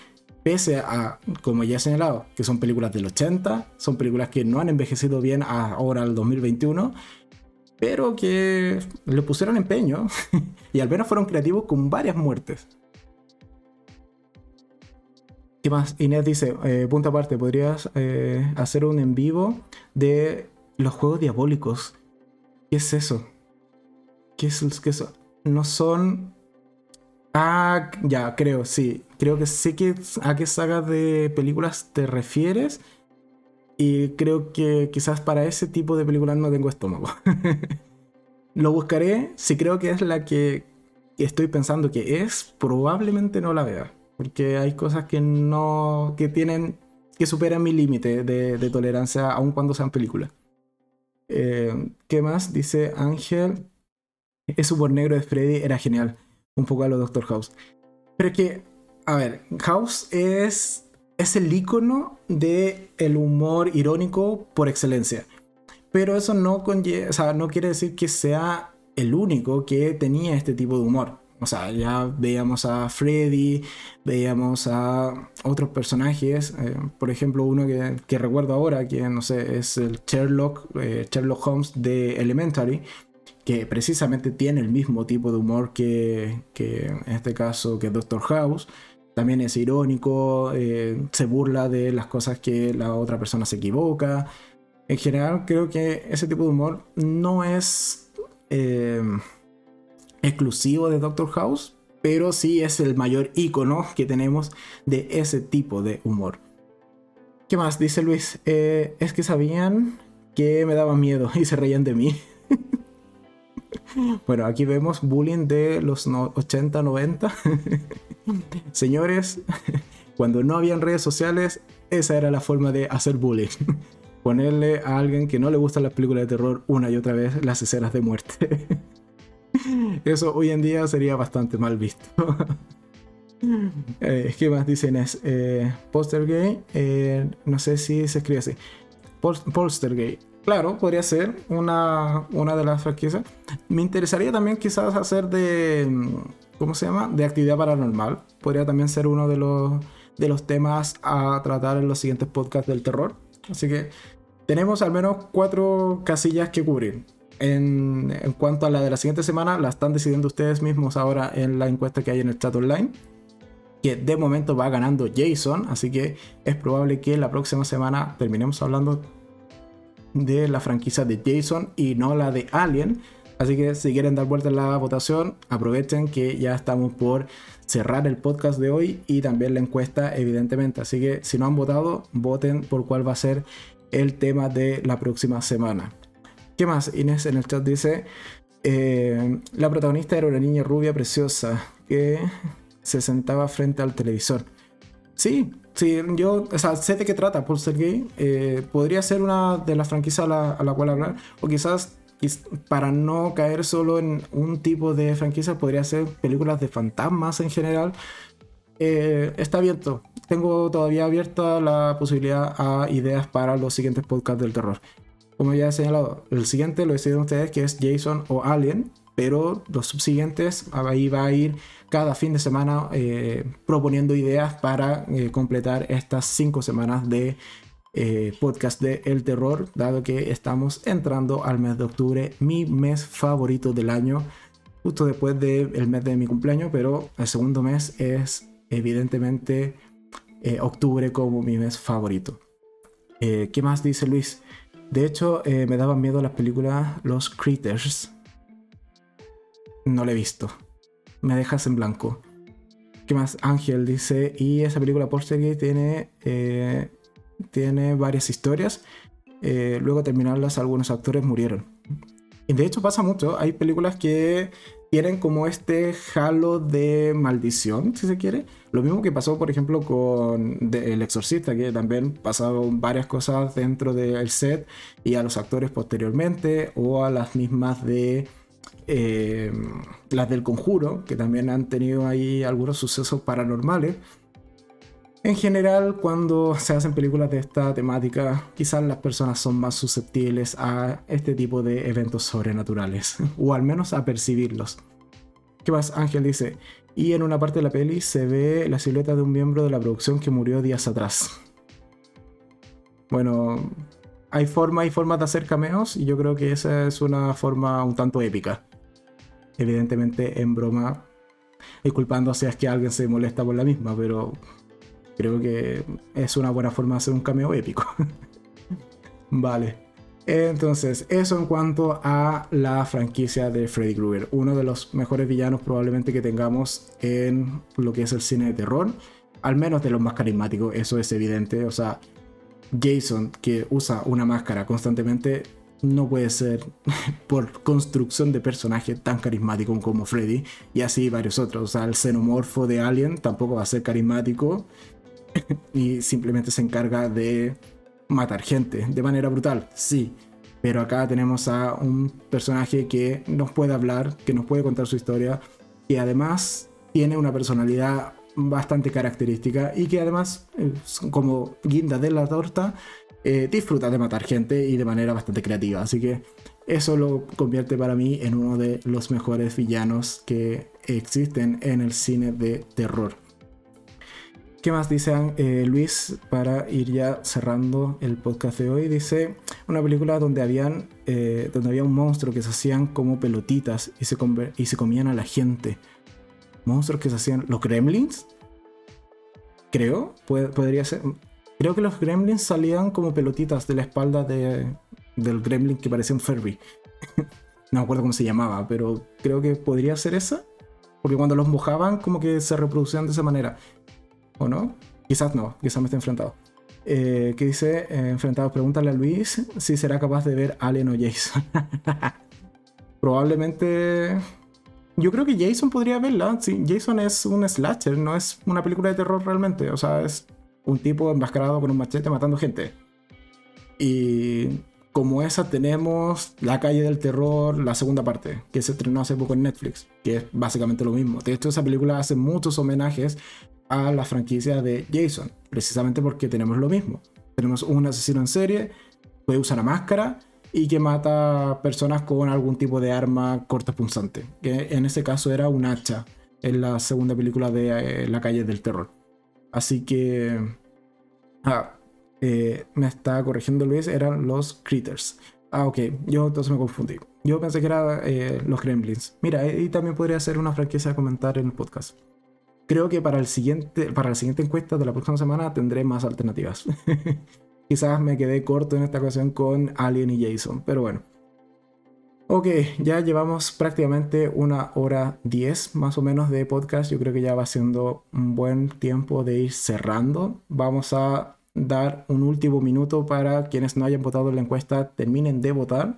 Pese a, como ya he señalado, que son películas del 80, son películas que no han envejecido bien ahora al 2021, pero que le pusieron empeño y al menos fueron creativos con varias muertes. ¿Qué más? Inés dice, eh, punto aparte, ¿podrías eh, hacer un en vivo de los juegos diabólicos? ¿Qué es eso? ¿Qué es, qué eso? No son... Ah, ya, creo, sí. Creo que sé que a qué saga de películas te refieres. Y creo que quizás para ese tipo de películas no tengo estómago. Lo buscaré. Si creo que es la que estoy pensando que es, probablemente no la vea porque hay cosas que no, que tienen, que superan mi límite de, tolerancia aun cuando sean películas. Eh, ¿Qué más? Dice Ángel, ese humor negro de Freddy era genial, un poco a lo Doctor House. Pero que, a ver, House es, es el icono de el humor irónico por excelencia. Pero eso no, o sea, no quiere decir que sea el único que tenía este tipo de humor. O sea, ya veíamos a Freddy, veíamos a otros personajes, eh, por ejemplo, uno que, recuerdo ahora, que no sé, es el Sherlock, eh, Sherlock Holmes de Elementary, que precisamente tiene el mismo tipo de humor que, en este caso que Doctor House. También es irónico, eh, se burla de las cosas que la otra persona se equivoca. En general, creo que ese tipo de humor no es exclusivo de Doctor House, pero sí es el mayor icono que tenemos de ese tipo de humor. ¿Qué más? Dice Luis, eh, es que sabían que me daban miedo y se reían de mí. bueno, aquí vemos bullying de los 80, 90. Señores, cuando no habían redes sociales, esa era la forma de hacer bullying. Ponerle a alguien que no le gustan las películas de terror una y otra vez las escenas de muerte. Eso hoy en día sería bastante mal visto. eh, ¿Qué más dicen? Es eh, Postergate. Eh, no sé si se escribe así. Polstergate. Claro, podría ser una, una de las franquicias. Me interesaría también quizás hacer de... ¿Cómo se llama? De actividad paranormal. Podría también ser uno de los, de los temas a tratar en los siguientes podcasts del terror. Así que tenemos al menos cuatro casillas que cubrir en, cuanto a la de la siguiente semana, la están decidiendo ustedes mismos ahora en la encuesta que hay en el chat online. Que de momento va ganando Jason, así que es probable que la próxima semana terminemos hablando de la franquicia de Jason y no la de Alien. Así que si quieren dar vuelta a la votación, aprovechen que ya estamos por cerrar el podcast de hoy y también la encuesta, evidentemente. Así que si no han votado, voten por cuál va a ser el tema de la próxima semana. ¿Qué más? Inés en el chat dice, eh, la protagonista era una niña rubia preciosa que se sentaba frente al televisor. Sí, Sí, yo, o sea, sé de qué trata Poltergeist. Eh, podría ser una de las franquicias a la, a cual hablar. O quizás para no caer solo en un tipo de franquicia, podría ser películas de fantasmas en general. Eh, está abierto. Tengo todavía abierta la posibilidad a ideas para los siguientes podcasts del terror. Como ya he señalado, el siguiente lo deciden ustedes que es Jason o Alien, pero los subsiguientes ahí va a ir cada fin de semana eh, proponiendo ideas para eh, completar estas cinco semanas de eh, podcast de El Terror, dado que estamos entrando al mes de octubre, mi mes favorito del año, justo después del mes de mi cumpleaños, pero el segundo mes es evidentemente eh, octubre como mi mes favorito. Eh, ¿Qué más dice Luis? De hecho, me daban miedo las películas Los Critters. No la he visto. Me dejas en blanco. ¿Qué más? Ángel dice, y esa película que tiene tiene varias historias. Eh, luego de terminarlas, algunos actores murieron. Y de hecho pasa mucho. Hay películas que tienen como este halo de maldición, si se quiere. Lo mismo que pasó, por ejemplo, con El Exorcista, que también pasaron varias cosas dentro del set y a los actores posteriormente, o a las mismas de eh, las del Conjuro, que también han tenido ahí algunos sucesos paranormales. En general, cuando se hacen películas de esta temática, quizás las personas son más susceptibles a este tipo de eventos sobrenaturales, o al menos a percibirlos. ¿Qué más? Ángel dice, y en una parte de la peli se ve la silueta de un miembro de la producción que murió días atrás. Bueno, hay formas y formas de hacer cameos, y yo creo que esa es una forma un tanto épica. Evidentemente en broma, disculpando si es que alguien se molesta por la misma, pero creo que es una buena forma de hacer un cameo épico. vale. Entonces, eso en cuanto a la franquicia de Freddy Krueger. Uno de los mejores villanos probablemente que tengamos en lo que es el cine de terror. Al menos de los más carismáticos, eso es evidente. O sea, Jason, que usa una máscara constantemente, no puede ser por construcción de personaje tan carismático como Freddy. Y así varios otros. O sea, el xenomorfo de Alien tampoco va a ser carismático. y simplemente se encarga de matar gente de manera brutal, sí. Pero acá tenemos a un personaje que nos puede hablar, que nos puede contar su historia, y además tiene una personalidad bastante característica y que además, como guinda de la torta, eh, disfruta de matar gente y de manera bastante creativa. Así que eso lo convierte para mí en uno de los mejores villanos que existen en el cine de terror. ¿Qué más dice eh, Luis para ir ya cerrando el podcast de hoy? Dice una película donde habían eh, donde había un monstruo que se hacían como pelotitas y se, y se comían a la gente. Monstruos que se hacían los gremlins. Creo, podría ser. Creo que los gremlins salían como pelotitas de la espalda de, del gremlin que parecía un Furby. no me acuerdo cómo se llamaba, pero creo que podría ser esa. Porque cuando los mojaban, como que se reproducían de esa manera. ¿O no? Quizás no, quizás me esté enfrentado. Eh, ¿Qué dice? Eh, enfrentado, pregúntale a Luis si será capaz de ver Alien o Jason. Probablemente. Yo creo que Jason podría verla. Sí, Jason es un slasher, no es una película de terror realmente. O sea, es un tipo enmascarado con un machete matando gente. Y como esa tenemos La calle del terror, la segunda parte, que se estrenó hace poco en Netflix, que es básicamente lo mismo. De hecho, esa película hace muchos homenajes a la franquicia de Jason, precisamente porque tenemos lo mismo. Tenemos un asesino en serie, puede usar una máscara y que mata personas con algún tipo de arma cortopunzante, que en ese caso era un hacha en la segunda película de eh, La calle del terror. Así que... Ah, eh, me está corrigiendo Luis, eran los Critters. Ah, ok, yo entonces me confundí. Yo pensé que eran eh, los Gremlins. Mira, ahí también podría ser una franquicia a comentar en el podcast creo que para, el siguiente, para la siguiente encuesta de la próxima semana tendré más alternativas. Quizás me quedé corto en esta ocasión con Alien y Jason, pero bueno. Ok, ya llevamos prácticamente una hora diez más o menos de podcast. Yo creo que ya va siendo un buen tiempo de ir cerrando. Vamos a dar un último minuto para quienes no hayan votado en la encuesta terminen de votar.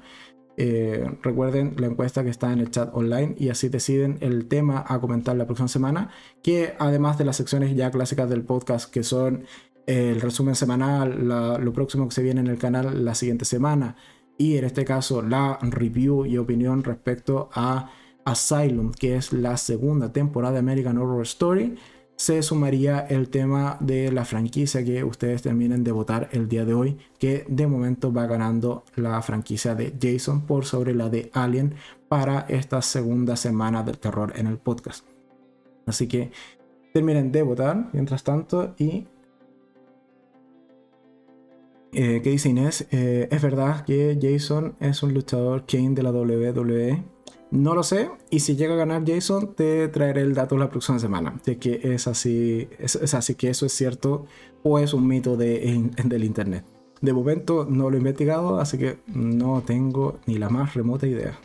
Eh, recuerden la encuesta que está en el chat online y así deciden el tema a comentar la próxima semana, que además de las secciones ya clásicas del podcast, que son el resumen semanal, lo próximo que se viene en el canal la siguiente semana, y en este caso la review y opinión respecto a Asylum, que es la segunda temporada de American Horror Story, se sumaría el tema de la franquicia que ustedes terminen de votar el día de hoy, que de momento va ganando la franquicia de Jason por sobre la de Alien para esta segunda semana del terror en el podcast. Así que terminen de votar mientras tanto y eh, ¿Qué dice Inés? Eh, es verdad que Jason es un luchador Kane de la WWE. No lo sé. Y si llega a ganar Jason, te traeré el dato la próxima semana. De que es así. Es, así que eso es cierto. O es un mito de, del internet. De momento no lo he investigado. Así que no tengo ni la más remota idea.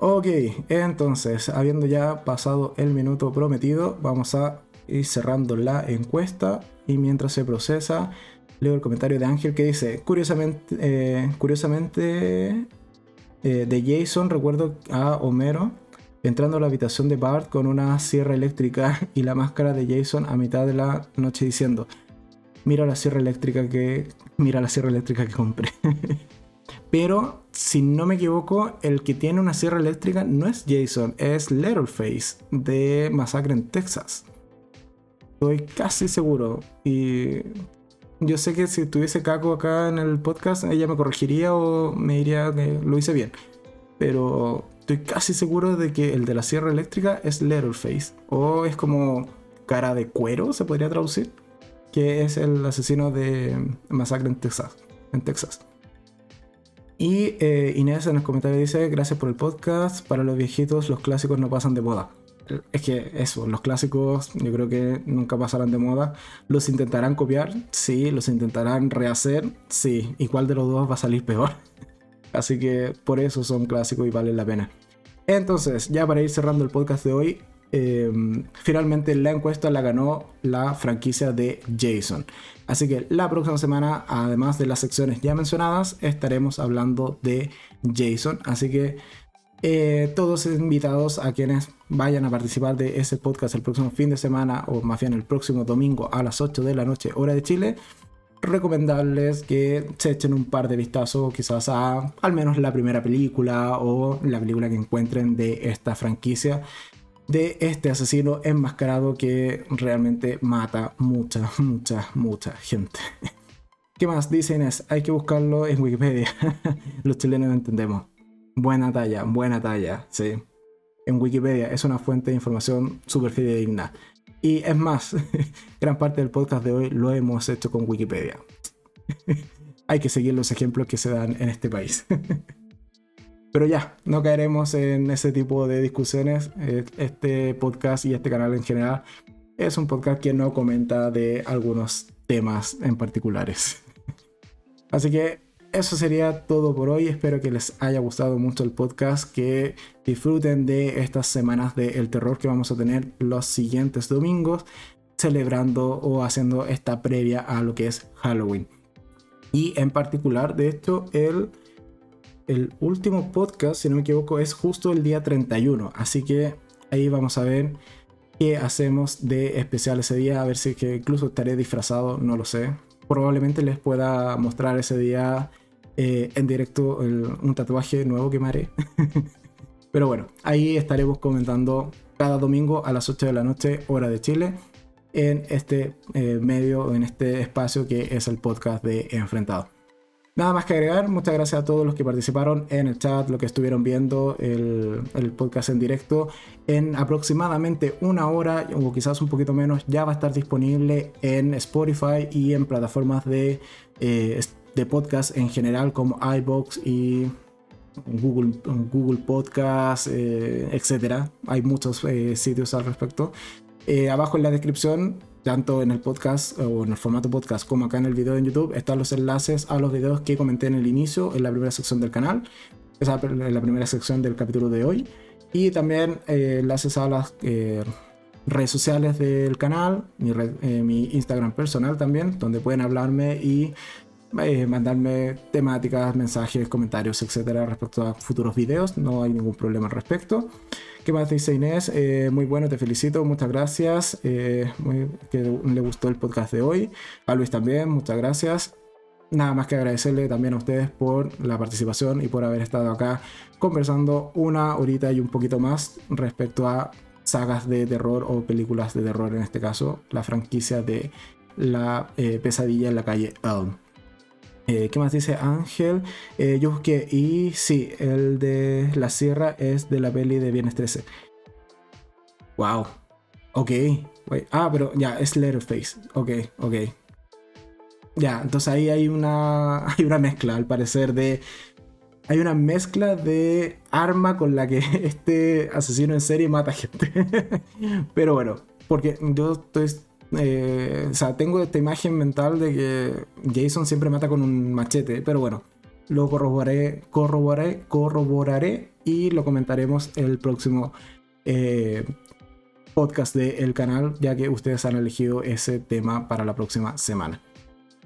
Ok, entonces, habiendo ya pasado el minuto prometido, vamos a ir cerrando la encuesta. Y mientras se procesa, leo el comentario de Ángel que dice, curiosamente, eh, curiosamente eh, de Jason recuerdo a Homero entrando a la habitación de Bart con una sierra eléctrica y la máscara de Jason a mitad de la noche diciendo, mira la sierra eléctrica que, mira la sierra eléctrica que compré. Pero, si no me equivoco, el que tiene una sierra eléctrica no es Jason, es Littleface de Masacre en Texas. Estoy casi seguro. Y yo sé que si tuviese Caco acá en el podcast, ella me corregiría o me diría que lo hice bien. Pero estoy casi seguro de que el de la sierra eléctrica es Letterface. O es como cara de cuero, se podría traducir. Que es el asesino de Masacre en Texas. En Texas. Y eh, Inés en el comentario dice, gracias por el podcast. Para los viejitos los clásicos no pasan de boda es que eso, los clásicos yo creo que nunca pasarán de moda. ¿Los intentarán copiar? Sí. ¿Los intentarán rehacer? Sí. ¿Y cuál de los dos va a salir peor? Así que por eso son clásicos y valen la pena. Entonces, ya para ir cerrando el podcast de hoy, em, finalmente la encuesta la ganó la franquicia de Jason. Así que la próxima semana, además de las secciones ya mencionadas, estaremos hablando de Jason. Así que eh, todos invitados a quienes vayan a participar de ese podcast el próximo fin de semana o más bien el próximo domingo a las 8 de la noche hora de Chile recomendarles que se echen un par de vistazos quizás a al menos la primera película o la película que encuentren de esta franquicia de este asesino enmascarado que realmente mata mucha, mucha, mucha gente. ¿Qué más dicen? Es, hay que buscarlo en Wikipedia. Los chilenos entendemos. Buena talla, buena talla, sí. En Wikipedia es una fuente de información súper fidedigna. Y es más, gran parte del podcast de hoy lo hemos hecho con Wikipedia. Hay que seguir los ejemplos que se dan en este país. Pero ya, no caeremos en ese tipo de discusiones. Este podcast y este canal en general es un podcast que no comenta de algunos temas en particulares. Así que eso sería todo por hoy. Espero que les haya gustado mucho el podcast, que disfruten de estas semanas del terror que vamos a tener los siguientes domingos, celebrando o haciendo esta previa a lo que es Halloween. Y en particular, de hecho, el, el último podcast, si no me equivoco, es justo el día 31. Así que ahí vamos a ver qué hacemos de especial ese día. A ver si que incluso estaré disfrazado, no lo sé probablemente les pueda mostrar ese día eh, en directo un tatuaje nuevo que me haré. Pero bueno, ahí estaremos comentando cada domingo a las 8 de la noche, hora de Chile, en este eh, medio, en este espacio que es el podcast de Enfrentado. Nada más que agregar, muchas gracias a todos los que participaron en el chat, los que estuvieron viendo el, podcast en directo. En aproximadamente una hora o quizás un poquito menos ya va a estar disponible en Spotify y en plataformas de, eh, de podcast en general como iBox y Google, Google Podcast, eh, etc. Hay muchos eh, sitios al respecto. abajo en la descripción tanto en el podcast o en el formato podcast como acá en el video en YouTube, están los enlaces a los videos que comenté en el inicio, en la primera sección del canal, en la primera sección del capítulo de hoy, y también eh, enlaces a las eh, redes sociales del canal, mi, eh, mi, Instagram personal también, donde pueden hablarme y eh, mandarme temáticas, mensajes, comentarios, etcétera, respecto a futuros videos. No hay ningún problema al respecto. ¿Qué más dice Inés? Eh, muy bueno, te felicito, muchas gracias. Eh, que le gustó el podcast de hoy. A Luis también, muchas gracias. Nada más que agradecerle también a ustedes por la participación y por haber estado acá conversando una horita y un poquito más respecto a sagas de terror o películas de terror, en este caso, la franquicia de la pesadilla en la calle Elm. Eh, ¿Qué más dice Ángel? Eh, yo busqué y sí, el de la sierra es de la peli de Viernes 13. Wow. Ok. Ah, pero ya, es Letterface. Ok, ok. Ya, entonces ahí hay una, hay una mezcla, al parecer, de... Hay una mezcla de arma con la que este asesino en serie mata gente. pero bueno, porque yo estoy eh, o sea, tengo esta imagen mental de que Jason siempre mata con un machete, pero bueno, lo corroboraré, corroboraré, corroboraré y lo comentaremos el próximo eh, podcast del canal, ya que ustedes han elegido ese tema para la próxima semana.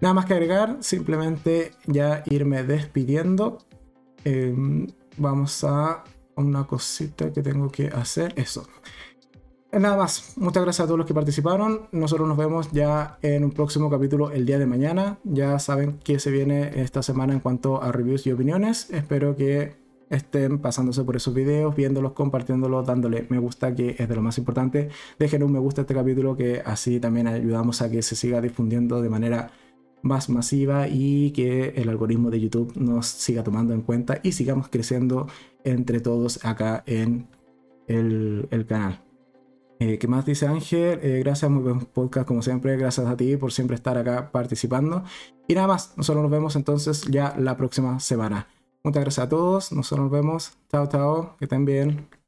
Nada más que agregar, simplemente ya irme despidiendo. Em, vamos a una cosita que tengo que hacer. Eso. Nada más, muchas gracias a todos los que participaron. Nosotros nos vemos ya en un próximo capítulo el día de mañana. Ya saben qué se viene esta semana en cuanto a reviews y opiniones. Espero que estén pasándose por esos videos, viéndolos, compartiéndolos, dándole me gusta, que es de lo más importante. Dejen un me gusta a este capítulo, que así también ayudamos a que se siga difundiendo de manera más masiva y que el algoritmo de YouTube nos siga tomando en cuenta y sigamos creciendo entre todos acá en el, el canal. Eh, ¿Qué más dice Ángel? Eh, gracias, muy buen podcast como siempre. Gracias a ti por siempre estar acá participando. Y nada más, nosotros nos vemos entonces ya la próxima semana. Muchas gracias a todos. Nosotros nos vemos. Chao, chao. Que estén bien.